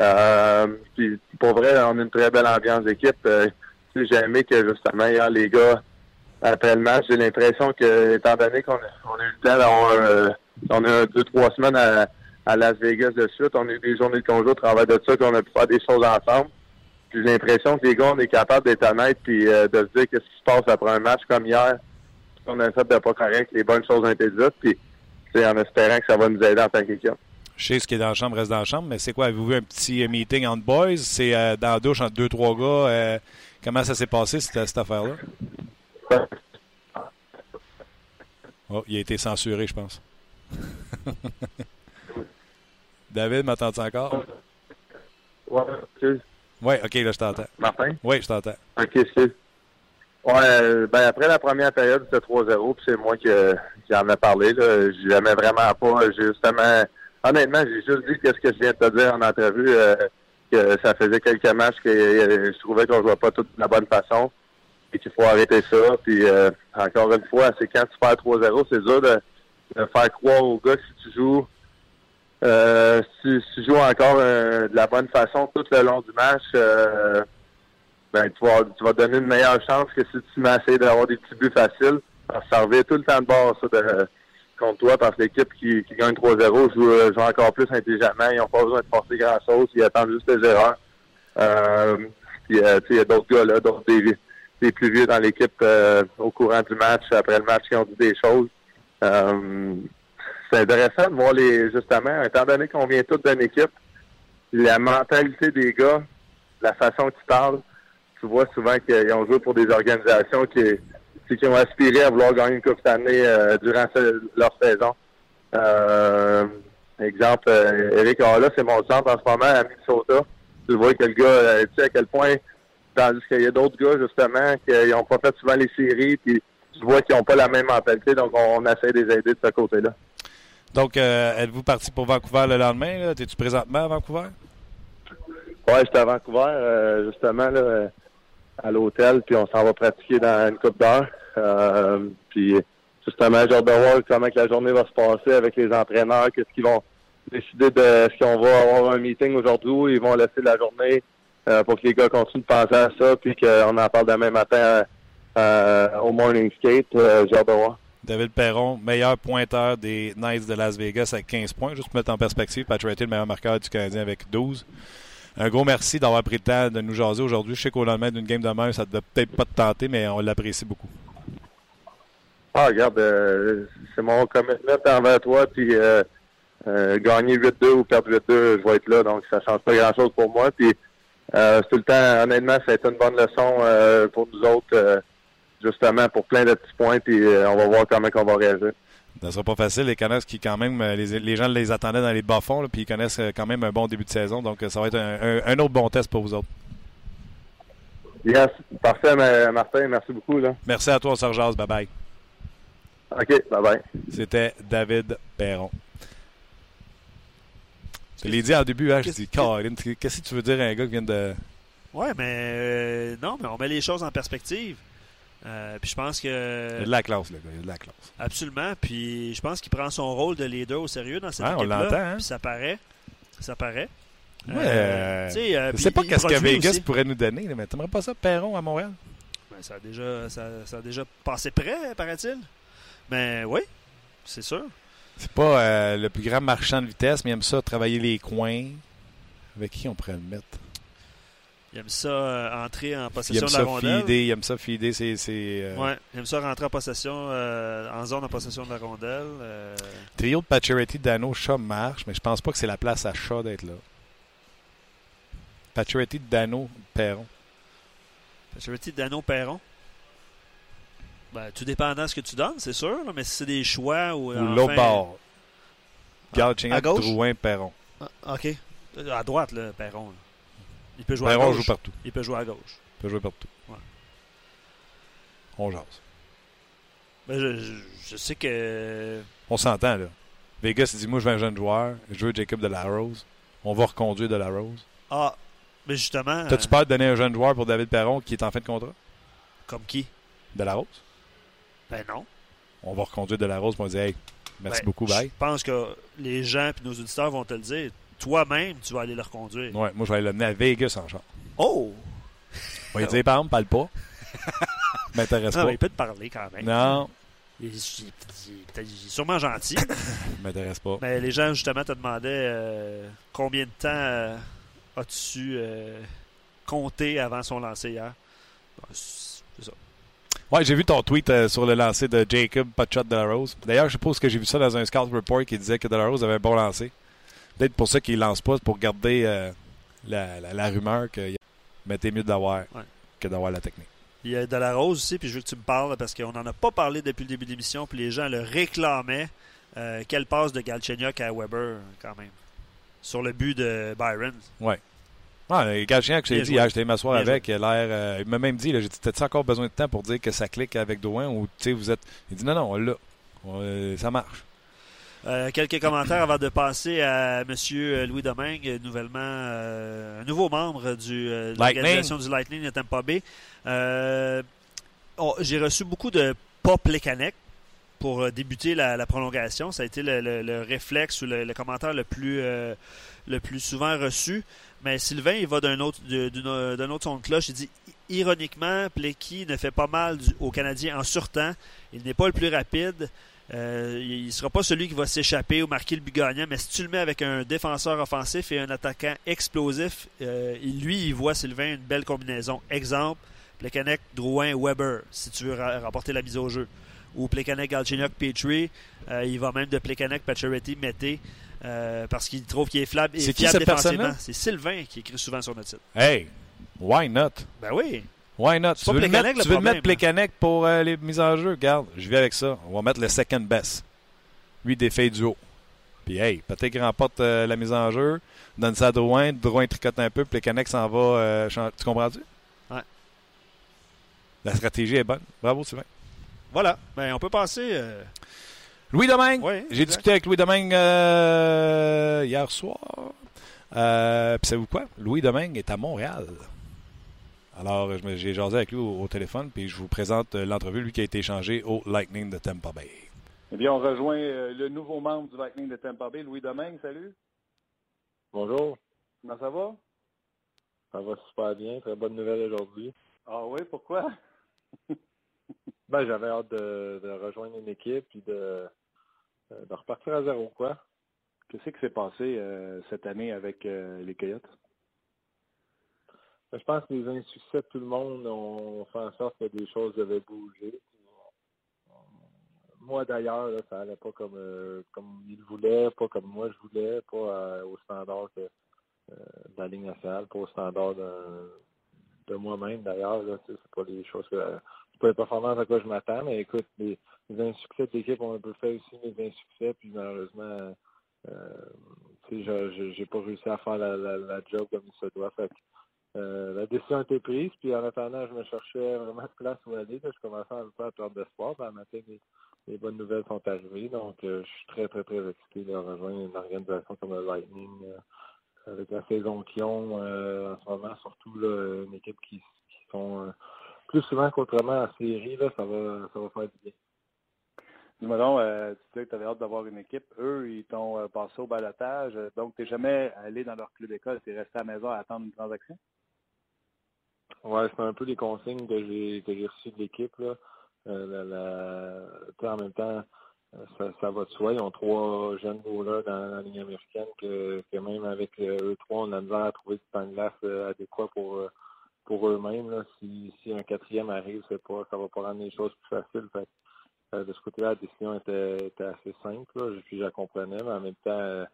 Euh, puis pour vrai, on a une très belle ambiance d'équipe. Euh, j'ai aimé que justement hier les gars après le match, j'ai l'impression que étant donné qu'on on a eu le temps euh, on a deux, trois semaines à, Las Vegas de suite. On a eu des journées de congé au travail de ça, qu'on a pu faire des choses ensemble. J'ai l'impression que les gars, on est capable d'être honnêtes puis euh, de se dire qu'est-ce qui se passe après un match comme hier. On a fait de pas correct, les bonnes choses ont été dites, puis en espérant que ça va nous aider en tant qu'équipe. Je sais ce qui est dans la chambre reste dans la chambre, mais c'est quoi? Avez-vous vu un petit euh, meeting entre boys? C'est euh, dans la douche entre deux, trois gars. comment ça s'est passé, cette, cette affaire-là? Oh, il a été censuré, je pense. (laughs) David, m'entends-tu encore? Oui, Oui, OK, là, je t'entends. Martin? Oui, je t'entends. OK, c'est. Ouais, ben après la première période, c'était 3-0, puis c'est moi qui, qui, en ai parlé. Là. J'aimais vraiment pas. Justement, honnêtement, j'ai juste dit qu'est-ce que je viens de te dire en entrevue, euh, que ça faisait quelques matchs que euh, je trouvais qu'on jouait pas tout de la bonne façon et qu'il faut arrêter ça. Puis euh, encore une fois, c'est quand tu perds 3-0, c'est dur de, faire croire aux gars que si tu joues si, tu joues encore de la bonne façon tout le long du match, ben, tu, vas, tu vas donner une meilleure chance que si tu m'essayes d'avoir des petits buts faciles. Ça revient tout le temps de bord, ça, de, contre toi, parce que l'équipe qui, qui gagne 3-0 joue, joue, encore plus intelligemment. Ils n'ont pas besoin de forcer grand-chose. Ils attendent juste les erreurs. Euh, puis, il y a d'autres gars, là, d'autres des, des, plus vieux dans l'équipe au courant du match, après le match, qui ont dit des choses c'est intéressant de voir les justement, étant donné qu'on vient tous d'une équipe, la mentalité des gars, la façon qu'ils parlent, tu vois souvent qu'ils ont joué pour des organisations qui, qui ont aspiré à vouloir gagner une Coupe cette année euh, durant leur saison. Euh, exemple, euh, Eric là, c'est mon centre en ce moment à Minnesota. Tu vois que le gars, tu sais à quel point, tandis qu'il y a d'autres gars, justement, qui n'ont pas fait souvent les séries, puis tu vois qu'ils n'ont pas la même mentalité, donc on, on essaie de les aider de ce côté-là. Donc, euh, êtes-vous parti pour Vancouver le lendemain? Es-tu présentement à Vancouver? Oui, j'étais à Vancouver, euh, justement, là, à l'hôtel, puis on s'en va pratiquer dans une coupe d'heure. Euh, puis, justement, j'ai hâte de voir comment que la journée va se passer avec les entraîneurs, qu'est-ce qu'ils vont décider de est-ce qu'on va avoir un meeting aujourd'hui ou ils vont laisser la journée pour que les gars continuent de penser à ça, puis qu'on en parle demain matin au morning skate. j'ai hâte. David Perron, meilleur pointeur des Knights de Las Vegas avec 15 points. Juste pour mettre en perspective, Patrick le meilleur marqueur du Canadien avec 12. Un gros merci d'avoir pris le temps de nous jaser aujourd'hui. Je sais qu'au lendemain d'une game de main, ça ne devait peut-être pas te tenter, mais on l'apprécie beaucoup. Ah, regarde, euh, c'est mon commitment envers toi, puis euh, euh, gagner 8-2 ou perdre 8-2, je vais être là, donc ça change pas grand-chose pour moi. Puis tout le temps, honnêtement, ça a été une bonne leçon pour nous autres justement pour plein de petits points, puis euh, on va voir comment on va réagir. Ça sera pas facile. Les connaissent qui, quand même, euh, les, les gens les attendaient dans les bas-fonds, là, puis ils connaissent euh, quand même un bon début de saison. Donc, euh, ça va être un, un- un autre bon test pour vous autres. Yes, parfait, ma- Martin, merci beaucoup. Là. Merci à toi, Sergeas. Bye-bye. OK, bye-bye. C'était David Perron. Je l'ai dit en début, hein, je Qu'est-ce dis, qu'est-ce que tu veux dire à un gars qui vient de. Ouais, mais euh, non, mais on met les choses en perspective. Euh, puis je pense Il y a que de la classe, le gars. Il y a de la classe. absolument. Puis je pense qu'il prend son rôle de leader au sérieux dans cette Ouais, équipe-là. l'entend, hein? Puis ça paraît, ça paraît. Ouais, Euh, euh, sais, euh, Je puis sais pas qu'est-ce que Vegas aussi. pourrait nous donner, mais t'aimerais pas ça, Perron, à Montréal? Ben, ça a déjà, ça, ça a déjà passé près, paraît-il. Mais oui, c'est sûr. C'est pas euh, le plus grand marchand de vitesse, mais il aime ça travailler les coins. Avec qui on pourrait le mettre? Il aime ça euh, entrer en possession de la rondelle. feeder, il aime ça feeder, c'est... c'est, euh, Ouais, il aime ça rentrer en possession, euh, en zone de possession de la rondelle. Trio de Pacioretty, Dano, Shaw marche, mais je pense pas que c'est la place à Shaw d'être là. Pacioretty, Dano, Perron. Pacioretty, Dano, Perron. Ben, tout dépendant de ce que tu donnes, c'est sûr, là, mais si c'est des choix ou. Ou enfin- l'autre bord. à Galchenyuk, gauche? Drouin, Perron. Ah, ok. À droite, là, Perron. là. Il peut jouer à gauche. joue partout. Il peut jouer à gauche. Il peut jouer partout. Ouais. On jase. Ben, je, je- je sais que. On s'entend, là. Vegas, dit Moi, je veux un jeune joueur. Je veux Jacob de la Rose. On va reconduire de la Rose. Ah, mais justement. T'as-tu euh, peur de donner un jeune joueur pour David Perron qui est en fin de contrat? Comme qui? De la Rose? Ben non. On va reconduire de la Rose pour dire Hey, merci Ben, beaucoup, bye. Je pense que les gens et nos auditeurs vont te le dire. Toi-même, tu vas aller le reconduire. Ouais, moi, je vais aller l'amener à Vegas en char. Oh! On va lui dire Par exemple, parle pas. (laughs) M'intéresse Non, pas. mais il peut te parler quand même. Non, Il, il- il- il est sûrement gentil. (coughs) m'intéresse pas. mais les gens, justement, te demandaient euh, combien de temps euh, as-tu euh, compté avant son lancer hier? C'est ça. Ouais, j'ai vu ton tweet euh, sur le lancer de Jacob Potshot de la Rose. D'ailleurs, je suppose que j'ai vu ça dans un scout report qui disait que de la Rose avait un bon lancer. Peut-être pour ça qu'il lance pas, c'est pour garder euh, la, la- la rumeur que mais t'es mieux d'avoir Ouais. que d'avoir la technique. Il y a de la rose aussi, puis je veux que tu me parles parce qu'on n'en a pas parlé depuis le début de l'émission, puis les gens le réclamaient. Euh, quelle passe de Galchenyuk à Weber, quand même, sur le but de Byron. Ouais, Galchenyuk, je t'ai Bien dit, hier, j'étais m'asseoir Bien avec, il l'air. euh, il m'a même dit, j'ai dit, t'as-tu encore besoin de temps pour dire que ça clique avec Douin ou tu sais, vous êtes. Il dit non, non, on l'a. Euh, ça marche. Euh, quelques commentaires avant de passer à M. Louis Domingue, nouvellement euh, un nouveau membre du, euh, de l'organisation du Lightning de Tampa Bay. Euh, oh, J'ai reçu beaucoup de pas Plekanec pour euh, débuter la, la prolongation. Ça a été le, le- le réflexe ou le, le commentaire le plus, euh, le plus souvent reçu. Mais Sylvain, il va d'un autre, d'un autre son de cloche. Il dit ironiquement, Plecky ne fait pas mal du- aux Canadiens en surtemps. Il n'est pas le plus rapide. Euh, il ne sera pas celui qui va s'échapper ou marquer le but gagnant, mais si tu le mets avec un défenseur offensif et un attaquant explosif, euh, lui, il voit Sylvain une belle combinaison. Exemple, Plekanec, Drouin, Weber, si tu veux ra- rapporter la mise au jeu. Ou Plekanec, Galchenyuk, Petrie. Euh, il va même de Plekanec, Pacioretty, Mété, parce qu'il trouve qu'il est fiable, C'est est qui cette défensivement. personne-là? C'est Sylvain qui écrit souvent sur notre site. Hey, why not? Ben oui. Why not? Tu veux, le mettre, tu veux mettre Plekanec pour euh, les mises en jeu? Regarde, je vais avec ça. On va mettre le second best. Lui, défait du haut. Puis, hey, peut-être qu'il remporte euh, la mise en jeu, donne ça à Drouin, Drouin tricote un peu, Plekanec s'en va. euh, tu comprends-tu? Ouais. La stratégie est bonne. Bravo, Sylvain. Voilà. Ben, on peut passer. Louis Domingue. Ouais, J'ai discuté avec Louis Domingue hier soir. Puis savez-vous quoi? Louis Domingue est à Montréal. Alors, je me- j'ai jasé avec lui au, au téléphone, puis je vous présente euh, l'entrevue, lui qui a été échangé au Lightning de Tampa Bay. Eh bien, on rejoint euh, le nouveau membre du Lightning de Tampa Bay, Louis Domingue. Salut. Bonjour. Comment ça va? Ça va super bien. Très bonne nouvelle aujourd'hui. Ah oui, pourquoi? (laughs) Ben, j'avais hâte de, de rejoindre une équipe et de, euh, de repartir à zéro, quoi. Qu'est-ce qui s'est passé euh, cette année avec euh, les Coyotes? Je pense que les insuccès de tout le monde ont fait en sorte que des choses devaient bouger. Moi, d'ailleurs, ça allait pas comme euh, comme il pas comme moi je voulais, pas euh, au standard euh, de la Ligue nationale, pas au standard de, de moi-même, d'ailleurs. C'est pas les choses que pas les performances à quoi je m'attends, mais écoute, les, les insuccès d'équipe ont un peu fait aussi mes insuccès, puis malheureusement, euh, j'ai pas réussi à faire la, la, la job comme il se doit. Fait la décision a été prise, puis en attendant, je me cherchais vraiment de place où aller. je commençais un peu à perdre d'espoir. Puis matin, les, les, bonnes nouvelles sont arrivées. Donc, euh, je suis très, très, très excité de rejoindre une organisation comme le Lightning. Euh, avec la saison qu'ils ont euh, en ce moment, surtout là, une équipe qui, sont plus souvent qu'autrement en série, là, ça va ça va faire du bien. Dis-moi tu disais que tu avais hâte d'avoir une équipe. Eux, ils t'ont passé au balotage. Donc, tu n'es jamais allé dans leur club d'école. Tu es resté à la maison à attendre une transaction? Oui, c'est un peu les consignes que j'ai reçues de l'équipe. Là. Euh, en même temps, ça, ça, va de soi. Ils ont trois jeunes goalers dans la ligne américaine que, même avec eux trois, on a besoin à trouver du temps de glace adéquat pour pour eux-mêmes. Si, si un quatrième arrive, c'est pas ça va pas rendre les choses plus faciles. Euh, de ce côté-là, la décision était, assez simple. Puis je la comprenais, mais en même temps, euh,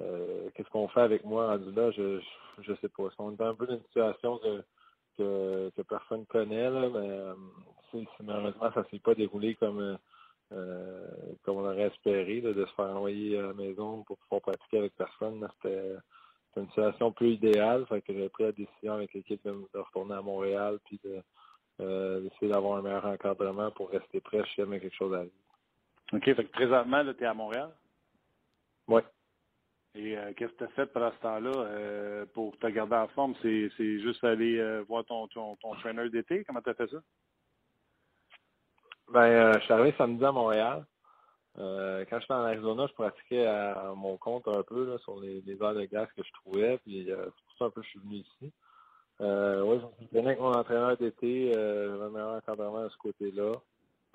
euh, qu'est-ce qu'on fait avec moi rendu là, je, je, sais pas. On est un peu dans une situation que, que, que personne connaît, là, mais malheureusement, ça s'est pas déroulé comme comme on aurait espéré, de se faire envoyer à la maison pour pouvoir pratiquer avec personne. C'était une situation plus idéale. Fait que j'ai pris la décision avec l'équipe de, de, retourner à Montréal puis de, euh, d'essayer d'avoir un meilleur encadrement pour rester prêt si jamais quelque chose arrive. OK. Fait que présentement, tu es à Montréal? Oui. Et euh, qu'est-ce que tu as fait pendant ce temps-là euh, pour te garder en forme? C'est, juste aller voir ton, ton, d'été? Comment tu as fait ça? Ben, je suis arrivé samedi à Montréal. quand j'étais en Arizona, je pratiquais à, mon compte un peu sur les, les heures de glace que je trouvais. Puis c'est pour ça un peu que je suis venu ici. Euh, oui, je avec mon entraîneur d'été, euh, un meilleur encadrement de ce côté-là.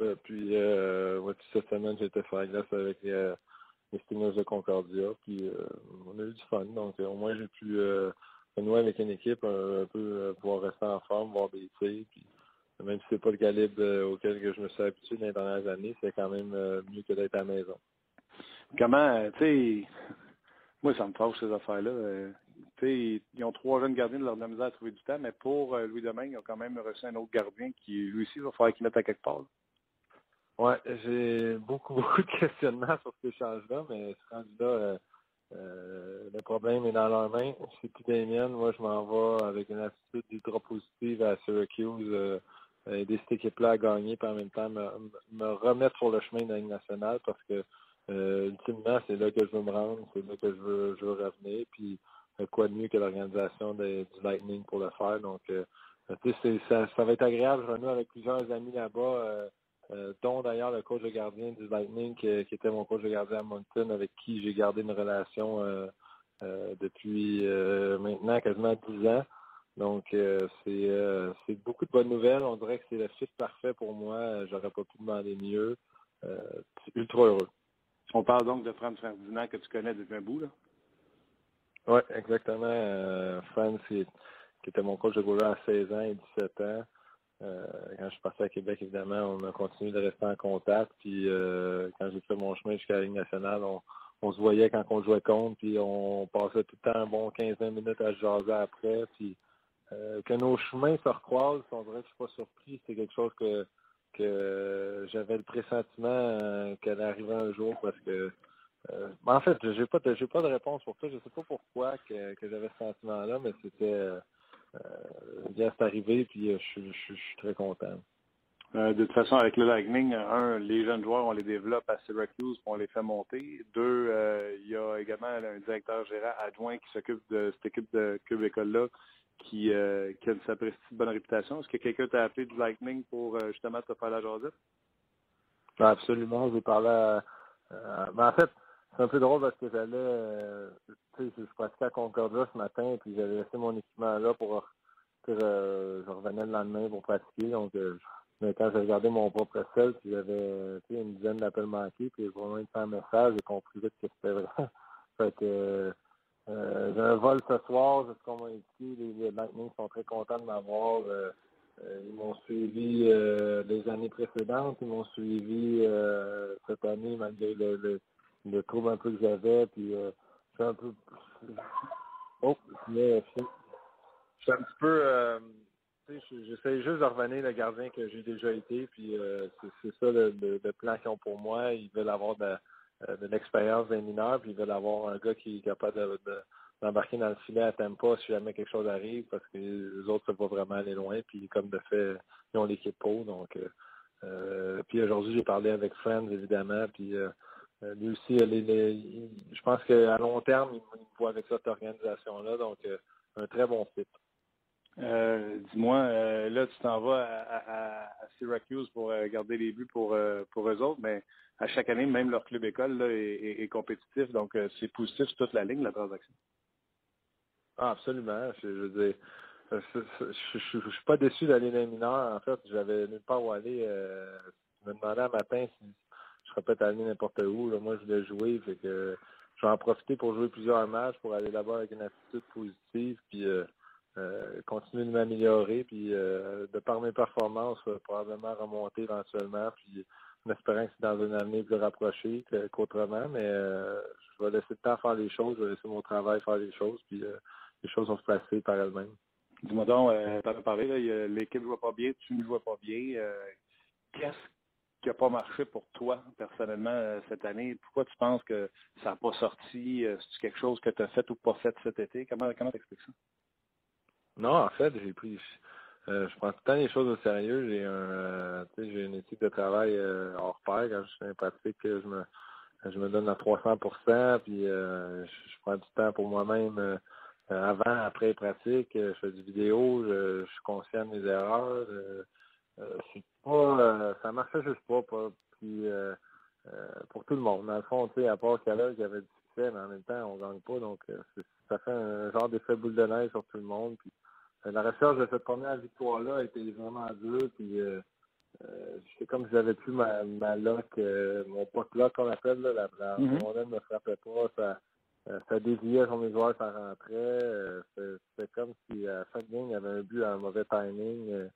Euh, puis, euh, ouais, cette semaine, j'étais faire glace avec euh, les Stingers de Concordia. Puis, euh, on a eu du fun. Donc, au moins, j'ai pu euh, renouer avec une équipe un, peu, pouvoir rester en forme, voir des tirs. Même si c'est pas le calibre auquel que je me suis habitué les dernières années, c'est quand même mieux que d'être à la maison. Comment, tu sais, moi, ça me fâche ces affaires-là ils ont trois jeunes gardiens de leur de misère à trouver du temps, mais pour euh, Louis Domingue, ils ont quand même reçu un autre gardien qui, lui aussi, va falloir qu'il mette à quelque part. Oui, j'ai beaucoup, (laughs) beaucoup de questionnements sur cet échange-là, mais ce rendu-là, euh, euh, le problème est dans leurs mains. C'est plus des miennes. Moi, je m'en vais avec une attitude ultra positive à Syracuse, aider cette équipe-là à gagner, puis en même temps me, remettre sur le chemin de la Ligue nationale parce que ultimement, c'est là que je veux me rendre, c'est là que je veux, je veux revenir. Puis quoi de mieux que l'organisation du Lightning pour le faire. Donc, euh, ça, ça va être agréable. Je renoue avec plusieurs amis là-bas, euh, euh, dont d'ailleurs le coach de gardien du Lightning, qui, était mon coach de gardien à Moncton, avec qui j'ai gardé une relation depuis maintenant quasiment 10 ans. Donc, c'est beaucoup de bonnes nouvelles. On dirait que c'est le fit parfait pour moi. J'aurais pas pu demander mieux. ultra heureux. On parle donc de Franz Ferdinand que tu connais depuis un bout, là? Oui, exactement. Euh, Franz, qui, était mon coach de goaler à 16 ans et 17 ans. Euh, quand je suis passé à Québec, évidemment, on a continué de rester en contact. Puis euh, quand j'ai fait mon chemin jusqu'à la Ligue nationale, on, se voyait quand on jouait contre, puis on passait tout le temps un bon 15-20 minutes à se jaser après. Puis euh, que nos chemins se recroisent, on dirait que je suis pas surpris. C'est quelque chose que que j'avais le pressentiment euh, qu'elle arriverait un jour parce que en fait, j'ai pas de, j'ai pas de réponse pour ça. Je sais pas pourquoi que, j'avais ce sentiment-là, mais c'était c'est arrivé, puis euh, je, je, je, suis très content. de toute façon, avec le Lightning, un, les jeunes joueurs, on les développe à Syracuse, on les fait monter. Deux, il y a également un directeur gérant adjoint qui s'occupe de cette équipe de Cube École-là, qui, qui a une sapristi de bonne réputation. Est-ce que quelqu'un t'a appelé du Lightning pour justement te faire la jasette? Absolument, j'ai parlé à, ben, en fait, c'est un peu drôle parce que j'allais, euh, tu sais, je pratiquais à Concordia ce matin, puis j'avais laissé mon équipement là pour que je revenais le lendemain pour pratiquer. Donc, euh, mais quand j'ai regardé mon propre sel, puis j'avais une dizaine d'appels manqués, puis j'ai vraiment fait un message, j'ai compris vite que c'était vrai. (laughs) fait que euh, j'ai un vol ce soir, c'est ce qu'on m'a dit. Les, les Lightning sont très contents de m'avoir. ils m'ont suivi les années précédentes, ils m'ont suivi cette année malgré le trouble un peu que j'avais, puis euh, un peu... Oh, mais, je un petit peu... Euh, J'essaie juste de revenir le gardien que j'ai déjà été, puis c'est ça le, plan qu'ils ont pour moi. Ils veulent avoir de, l'expérience des mineurs, puis ils veulent avoir un gars qui est capable d'embarquer dans le filet à tempo si jamais quelque chose arrive, parce que les autres ne peuvent pas vraiment aller loin, puis comme de fait, ils ont l'équipe pour, donc puis aujourd'hui j'ai parlé avec Friends évidemment, puis euh, lui aussi, je pense qu'à long terme, il, me voit avec cette organisation-là, donc euh, un très bon fit. Euh, dis-moi, là, tu t'en vas à, Syracuse pour garder les buts pour, pour eux autres, mais à chaque année, même leur club école est, compétitif, donc c'est positif sur toute la ligne, la transaction. Ah, absolument. Je, veux dire, je, ne suis pas déçu d'aller dans les mineurs. En fait, j'avais nulle part où aller. je me demandais un matin si je serais peut-être allé n'importe où. Moi, je voulais jouer, fait que je vais en profiter pour jouer plusieurs matchs, pour aller là-bas avec une attitude positive, puis euh, euh, continuer de m'améliorer, puis euh, de par mes performances, probablement remonter éventuellement, puis en espérant que c'est dans une année plus rapprochée qu'autrement, mais je vais laisser le temps faire les choses, je vais laisser mon travail faire les choses, puis les choses vont se passer par elles-mêmes. Dis-moi donc, tu as parlé, l'équipe ne joue pas bien, tu ne joues pas bien. Qu'est-ce qui n'a pas marché pour toi personnellement euh, cette année? Pourquoi tu penses que ça n'a pas sorti? Euh, c'est quelque chose que tu as fait ou pas fait cet été? Comment comment t'expliques ça? Non, en fait, j'ai pris euh, je prends tout le temps les choses au sérieux. J'ai un j'ai une éthique de travail hors pair. Quand je suis en pratique, je me je me donne à 300 puis je, prends du temps pour moi-même avant, après pratique. Je fais du vidéo, je, conscient de mes erreurs. Euh, pas, euh, ça marchait juste pas, pas. Puis euh, pour tout le monde. Dans le fond, tu sais, à part qu'il y avait du succès, mais en même temps, on gagne pas. Donc, ça fait un genre d'effet boule de neige sur tout le monde. Puis, la recherche de cette première victoire-là a été vraiment dure. Puis, euh, comme si j'avais plus ma, ma lock, mon pote lock qu'on appelle, là, la, la mm me frappait pas, ça, ça déviait sur mes joueurs, ça rentrait. C'était comme si à chaque game, il y avait un but à un mauvais timing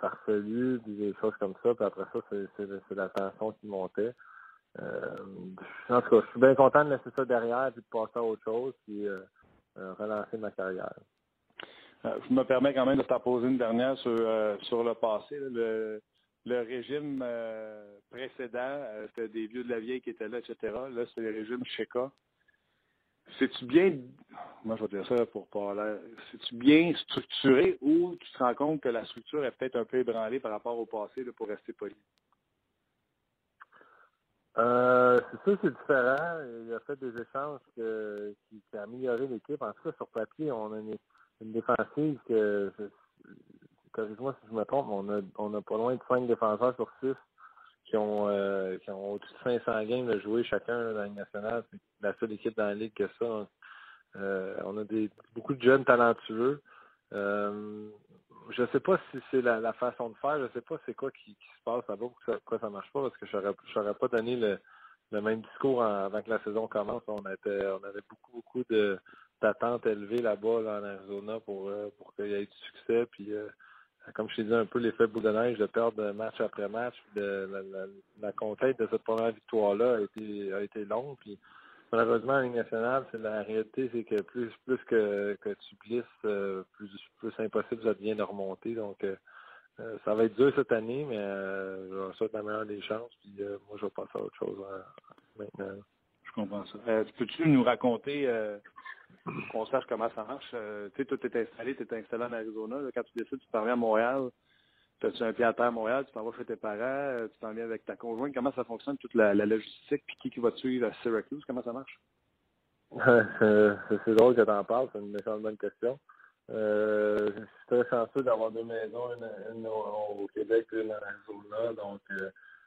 farfelu, des choses comme ça. Puis après ça, c'est la tension qui montait. Euh, en tout cas, je suis bien content de laisser ça derrière et de passer à autre chose puis euh, euh, relancer ma carrière. je me permets quand même de t'en poser une dernière sur, sur le passé. Le, le régime précédent, c'était des vieux de la vieille qui étaient là, etc. Là, c'est le régime Cheka. C'est-tu bien, moi je vais dire ça pour pas l'air, c'est-tu bien structuré ou tu te rends compte que la structure est peut-être un peu ébranlée par rapport au passé pour rester poli? Euh, c'est que c'est différent. Il a fait des échanges qui, qui a amélioré l'équipe. En tout cas, sur papier, on a une, défensive que, corrige-moi si je me trompe, on on a pas loin de cinq défenseurs sur six qui ont, euh, qui ont au-dessus de 500 games de jouer chacun dans la nationale. C'est la seule équipe dans la ligue que ça. Euh, on a des beaucoup de jeunes talentueux. Euh, je sais pas si c'est la, façon de faire. Je sais pas c'est quoi qui, se passe là-bas, pourquoi ça, marche pas, parce que je n'aurais pas donné le, même discours avant que la saison commence. On avait beaucoup, beaucoup d'attentes élevées là-bas en Arizona pour, pour qu'il y ait du succès. Puis comme je t'ai dit un peu, l'effet bout de neige de perdre match après match. De, la, conquête de cette première victoire-là a été, a été longue. Puis malheureusement, en Ligue nationale, c'est la réalité, c'est que plus que, tu glisses, euh, plus, plus impossible ça devient de remonter. Donc euh, euh, ça va être dur cette année, mais je vais souhaite la meilleure des chances. Puis moi, je vais passer à autre chose maintenant. Je comprends ça. Peux-tu nous raconter qu'on sache comment ça marche. Euh, tu sais, toi, tu es installé, tu es installé en Arizona. quand tu décides, tu t'en viens à Montréal, tu as un pied à Montréal, tu t'en vas chez tes parents, euh, tu t'en viens avec ta conjointe. Comment ça fonctionne, toute la, logistique, puis qui, va te suivre à Syracuse? Comment ça marche? (laughs) c'est drôle que tu en parles, c'est une méchante bonne question. Euh, je suis très chanceux d'avoir deux maisons, une, au, Québec et une en Arizona. Donc,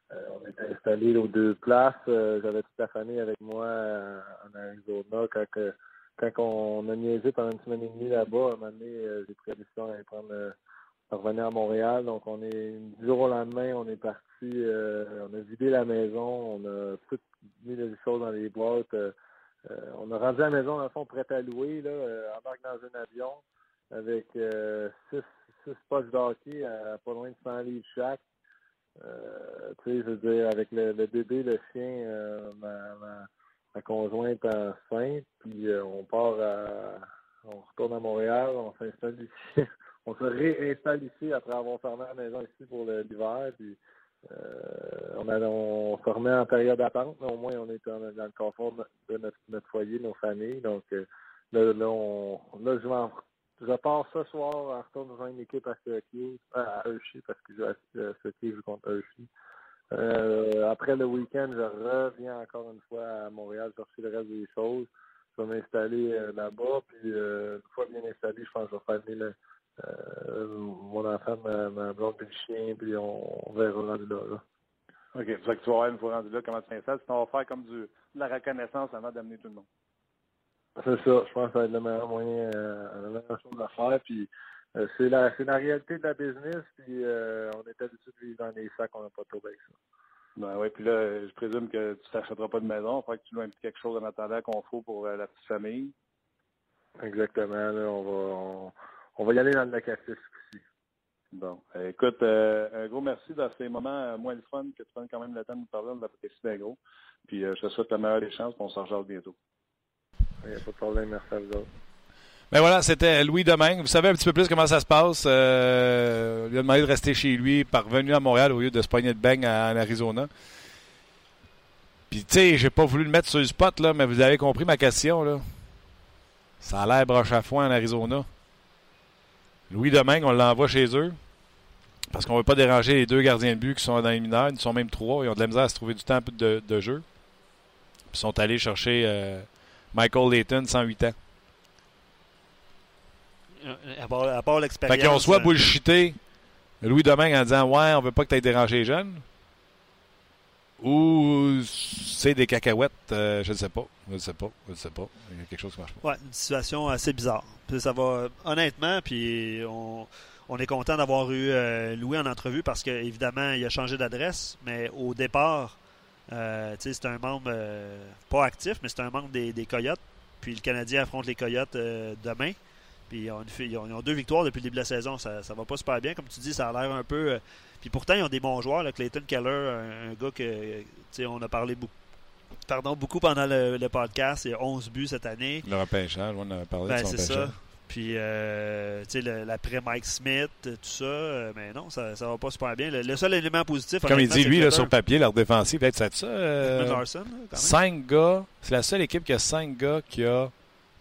on était installés aux deux places. J'avais toute la famille avec moi en Arizona quand quand on a niaisé pendant une semaine et demie là-bas, à un moment donné, euh, j'ai pris la décision d'aller prendre euh, revenir à Montréal. Donc on est du jour au lendemain, on est parti, euh, on a vidé la maison, on a tout mis les choses dans les boîtes. on a rendu la maison dans le fond prête à louer, là, embarque dans un avion avec six, six poches d'hockey à pas loin de 100 livres chaque. tu sais, je veux dire, avec le, bébé, le chien, ma ma conjointe enceinte, puis on part à, on retourne à Montréal, on s'installe ici, (laughs) on se réinstalle ici après avoir fermé la maison ici pour l'hiver. Puis euh, on, a, on se remet en période d'attente, mais au moins on est dans, le confort de notre, notre, foyer, nos familles. Donc euh, là, là, on, là je, je pars ce soir en retour dans une équipe à Syracuse, à Hershey, parce que je vais à Syracuse contre Hershey. Euh, après le week-end, je reviens encore une fois à Montréal chercher le reste des choses. Je vais m'installer euh, là-bas, puis euh, une fois bien installé, je pense que je vais faire venir le, mon enfant, ma, ma blonde et le chien, puis on, on verra rendu là. là. OK. C'est ça que tu vas voir une fois rendu là, comment tu t'installes. Sinon, on va faire comme du, de la reconnaissance avant d'amener tout le monde. C'est ça. Je pense que ça va être le meilleur moyen, euh, la meilleure chose à faire. Puis euh, c'est la, c'est la réalité de la business, puis euh, on est habitué de vivre dans des sacs, on n'a pas trop avec ça. Ben oui, puis là, je présume que tu t'achèteras pas de maison, il que tu loues quelque chose en attendant qu'on faut pour euh, la petite famille. Exactement, là, on va on, on va y aller dans le locatif aussi. Bon. écoute, un gros merci dans ces moments moins le fun que tu prennes quand même le temps de nous parler, on l'apprécie bien gros. Puis je te souhaite la meilleure des chances, on s'en rejoint bientôt. Il n'y a pas de problème, merci à vous autres. Ben voilà, c'était Louis Domingue. Vous savez un petit peu plus comment ça se passe. Euh, il a demandé de rester chez lui, parvenu à Montréal au lieu de se pogner de bang en Arizona. Puis, tu sais, j'ai pas voulu le mettre sur le spot, là, mais vous avez compris ma question, là. Ça a l'air broche à foin en Arizona. Louis Domingue, on l'envoie chez eux. Parce qu'on veut pas déranger les deux gardiens de but qui sont dans les mineurs. Ils sont même trois. Ils ont de la misère à se trouver du temps de, jeu. Ils sont allés chercher euh, Michael Layton, 108 ans. À part, à part l'expérience. Fait qu'on soit bullshité Louis Domingue en disant Ouais, on veut pas que tu aies dérangé les jeunes. Ou c'est des cacahuètes, euh, je ne sais pas. Je ne sais pas. Je ne sais pas. Il y a quelque chose qui marche pas. Ouais, une situation assez bizarre. Puis ça va honnêtement, puis on, on est content d'avoir eu euh, Louis en entrevue parce qu'évidemment, il a changé d'adresse, mais au départ, euh, c'est un membre euh, pas actif, mais c'est un membre des, des, Coyotes. Puis le Canadien affronte les Coyotes euh, demain. Puis ils ont, ils, deux victoires depuis le début de la saison. Ça, ça va pas super bien. Comme tu dis, ça a l'air un peu. Euh, puis pourtant, ils ont des bons joueurs. Là, Clayton Keller, un, un gars que on a parlé beaucoup. Pardon, beaucoup pendant le, le, podcast. Il a 11 buts cette année. Le repêchage, on en a parlé ben, de son c'est ça. Puis, euh, tu sais, l'après Mike Smith, tout ça, euh, mais non, ça, ça va pas super bien. Le, le seul élément positif, comme il dit, lui, là, sur papier, leur défensive, peut-être ça. euh, Larson, cinq gars, c'est la seule équipe qui a cinq gars qui a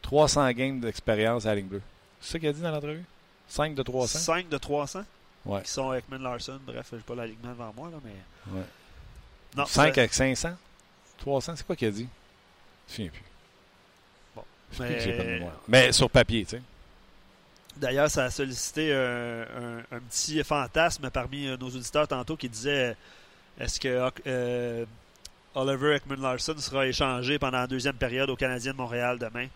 300 games d'expérience à la ligne bleue. C'est ça qu'il a dit dans l'entrevue? 5 de 300 5 de 300 Ouais. Qui sont Ekman Larson. Bref, je n'ai pas l'alignement devant moi, là, mais. Ouais. Non, 5 avec 500 300, c'est quoi qu'il a dit? Je ne plus. Bon. Mais... mais sur papier, tu sais. D'ailleurs, ça a sollicité un, un, un, petit fantasme parmi nos auditeurs tantôt qui disait est-ce que euh, Oliver Ekman Larson sera échangé pendant la deuxième période au Canadien de Montréal demain?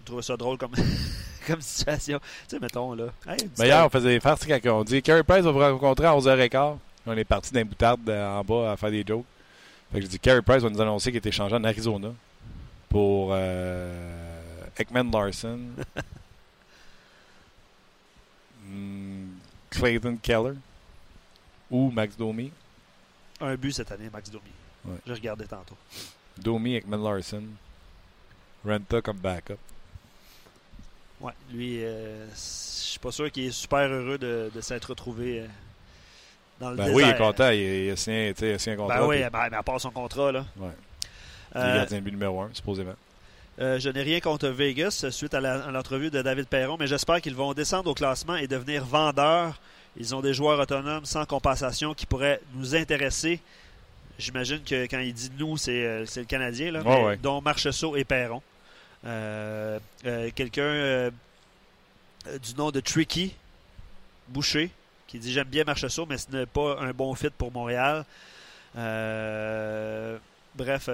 Je trouve ça drôle comme, (laughs) (laughs) comme situation. Tu sais, mettons là. Hey, Mais hier, on faisait des farces quand on dit Carey Price va vous rencontrer à 11h15. On est parti d'un boutard en bas à faire des jokes. Fait que je dis Carey Price va nous annoncer qu'il est échangé en Arizona pour euh, Ekman Larson. (laughs) Clayton Keller ou Max Domi. Un but cette année, Max Domi. Ouais. J'ai regardé tantôt. Domi, Ekman Larson. Renta comme backup. Ouais, lui, euh, je suis pas sûr qu'il est super heureux de, de s'être retrouvé euh, dans le ben désert. oui, il est content. Il, il, a, signé, il a signé un contrat. Ben oui, puis... ben, mais à part son contrat, là. Ouais. Il est gardien de but numéro 1, supposément. Euh, je n'ai rien contre Vegas suite à l'entrevue de David Perron, mais j'espère qu'ils vont descendre au classement et devenir vendeurs. Ils ont des joueurs autonomes sans compensation qui pourraient nous intéresser. J'imagine que quand il dit nous, c'est euh, le Canadien, là, oh, mais, ouais. dont Marcheseau et Perron. Euh, euh, Quelqu'un du nom de Tricky Boucher qui dit J'aime bien Marcheseau, mais ce n'est pas un bon fit pour Montréal. bref,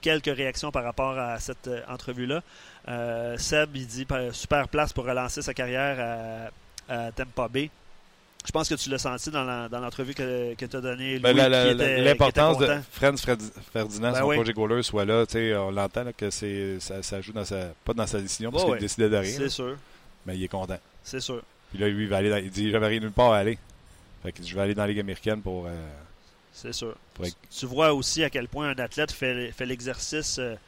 quelques réactions par rapport à cette euh, entrevue-là. Euh, Seb, il dit super place pour relancer sa carrière à, à Tampa Bay. Je pense que tu l'as senti dans l'entrevue que, que tu as donnée. Ben, L'importance de Franz Ferdinand, ben son oui. projet goaler, soit là. On l'entend que ça, ça joue dans sa, pas dans sa décision parce oh, qu'il oui. décidait de rien. C'est sûr. Mais il est content. C'est sûr. Puis là, lui, il, va aller dans, il dit J'avais rien nulle part à aller. Fait que je vais aller dans la Ligue américaine pour. Euh, c'est sûr. Pour... Tu vois aussi à quel point un athlète fait, fait l'exercice. Euh, tu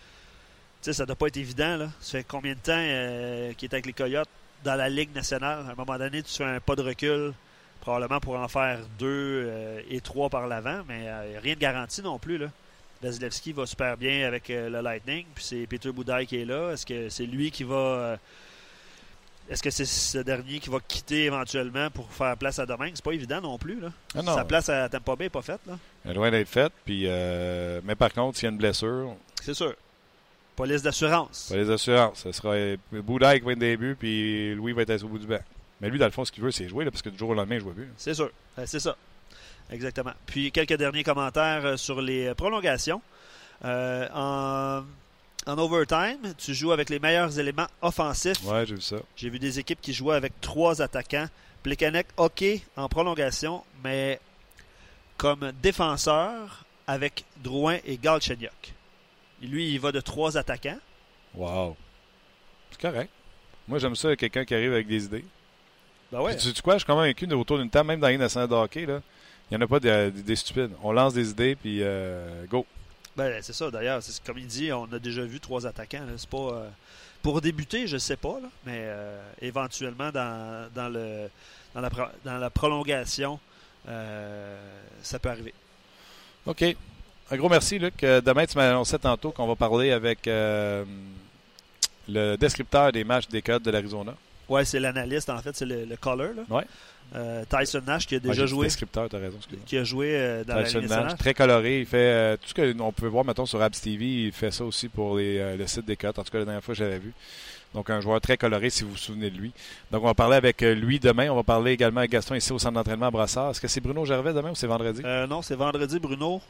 sais, ça doit pas être évident. Là. Ça fait combien de temps euh, qu'il est avec les Coyotes dans la Ligue nationale? À un moment donné, tu fais un pas de recul, probablement pour en faire deux euh, et trois par l'avant, mais euh, rien de garanti non plus. Là. Vasilevski va super bien avec euh, le Lightning, puis c'est Peter Boudaille qui est là. Est-ce que c'est lui qui va. euh, est-ce que c'est ce dernier qui va quitter éventuellement pour faire place à Domingue? C'est pas évident non plus. Là. Ah non. Sa place à Tampa Bay n'est pas faite. Là. Elle est loin d'être faite. Puis, euh, mais par contre, s'il y a une blessure, C'est sûr. Police d'assurance. pas les assurances. Ce sera Boudaille qui va être début, puis Louis va être au bout du banc. Mais lui, dans le fond, ce qu'il veut, c'est jouer, là, parce que du jour au lendemain, je vois plus. C'est sûr. Euh, C'est ça. Exactement. Puis quelques derniers commentaires euh, sur les prolongations. Euh, en, en overtime, tu joues avec les meilleurs éléments offensifs. Ouais, j'ai vu ça. J'ai vu des équipes qui jouaient avec trois attaquants. Plekanec, OK, en prolongation, mais comme défenseur avec Drouin et Galchenyuk. Lui, il va de trois attaquants. Wow. C'est correct. Moi, j'aime ça, quelqu'un qui arrive avec des idées. Ben ouais. Puis, tu sais quoi, je suis quand même convaincu autour d'une table, même dans les nationale de hockey, là, il n'y en a pas de- d'idées stupides. On lance des idées, puis euh, go. Ben, c'est ça, d'ailleurs. Comme il dit, on a déjà vu trois attaquants. C'est pas. euh, pour débuter, je sais pas, là, mais euh, éventuellement, dans, dans, le, dans, la, pro- dans la prolongation, ça peut arriver. OK. Un gros merci, Luc. Demain, tu m'as annoncé tantôt qu'on va parler avec le descripteur des matchs des codes de l'Arizona. Ouais, c'est l'analyste, en fait, c'est le, le caller. Là. Ouais. Euh, Tyson Nash qui a déjà dit joué. Descripteur, tu as raison. excuse-moi. Qui a joué euh, dans Tyson la Nash, très coloré. Il fait euh, tout ce qu'on peut voir, mettons, sur Abs TV. Il fait ça aussi pour les, euh, le site des cotes. En tout cas, la dernière fois, j'avais vu. Donc, un joueur très coloré, si vous vous souvenez de lui. Donc, on va parler avec lui demain. On va parler également avec Gaston ici au centre d'entraînement à Brassard. Est-ce que c'est Bruno Gervais demain ou c'est vendredi? Euh, non, c'est vendredi, Bruno.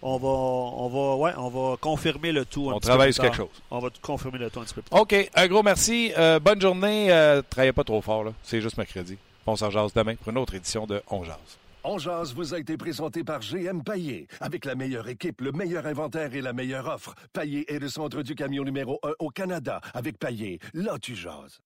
On va, on va, ouais, on va confirmer le tout. un on petit peu travaille plus sur quelque chose. On va confirmer le tout un petit peu plus tard. OK. Un gros merci. Euh, bonne journée. Euh, travaillez pas trop fort. là. C'est juste mercredi. On s'en jase demain pour une autre édition de On Jase. On jase vous a été présenté par GM Paillé. Avec la meilleure équipe, le meilleur inventaire et la meilleure offre. Paillé est le centre du camion numéro 1 au Canada. Avec Paillé, là tu jases.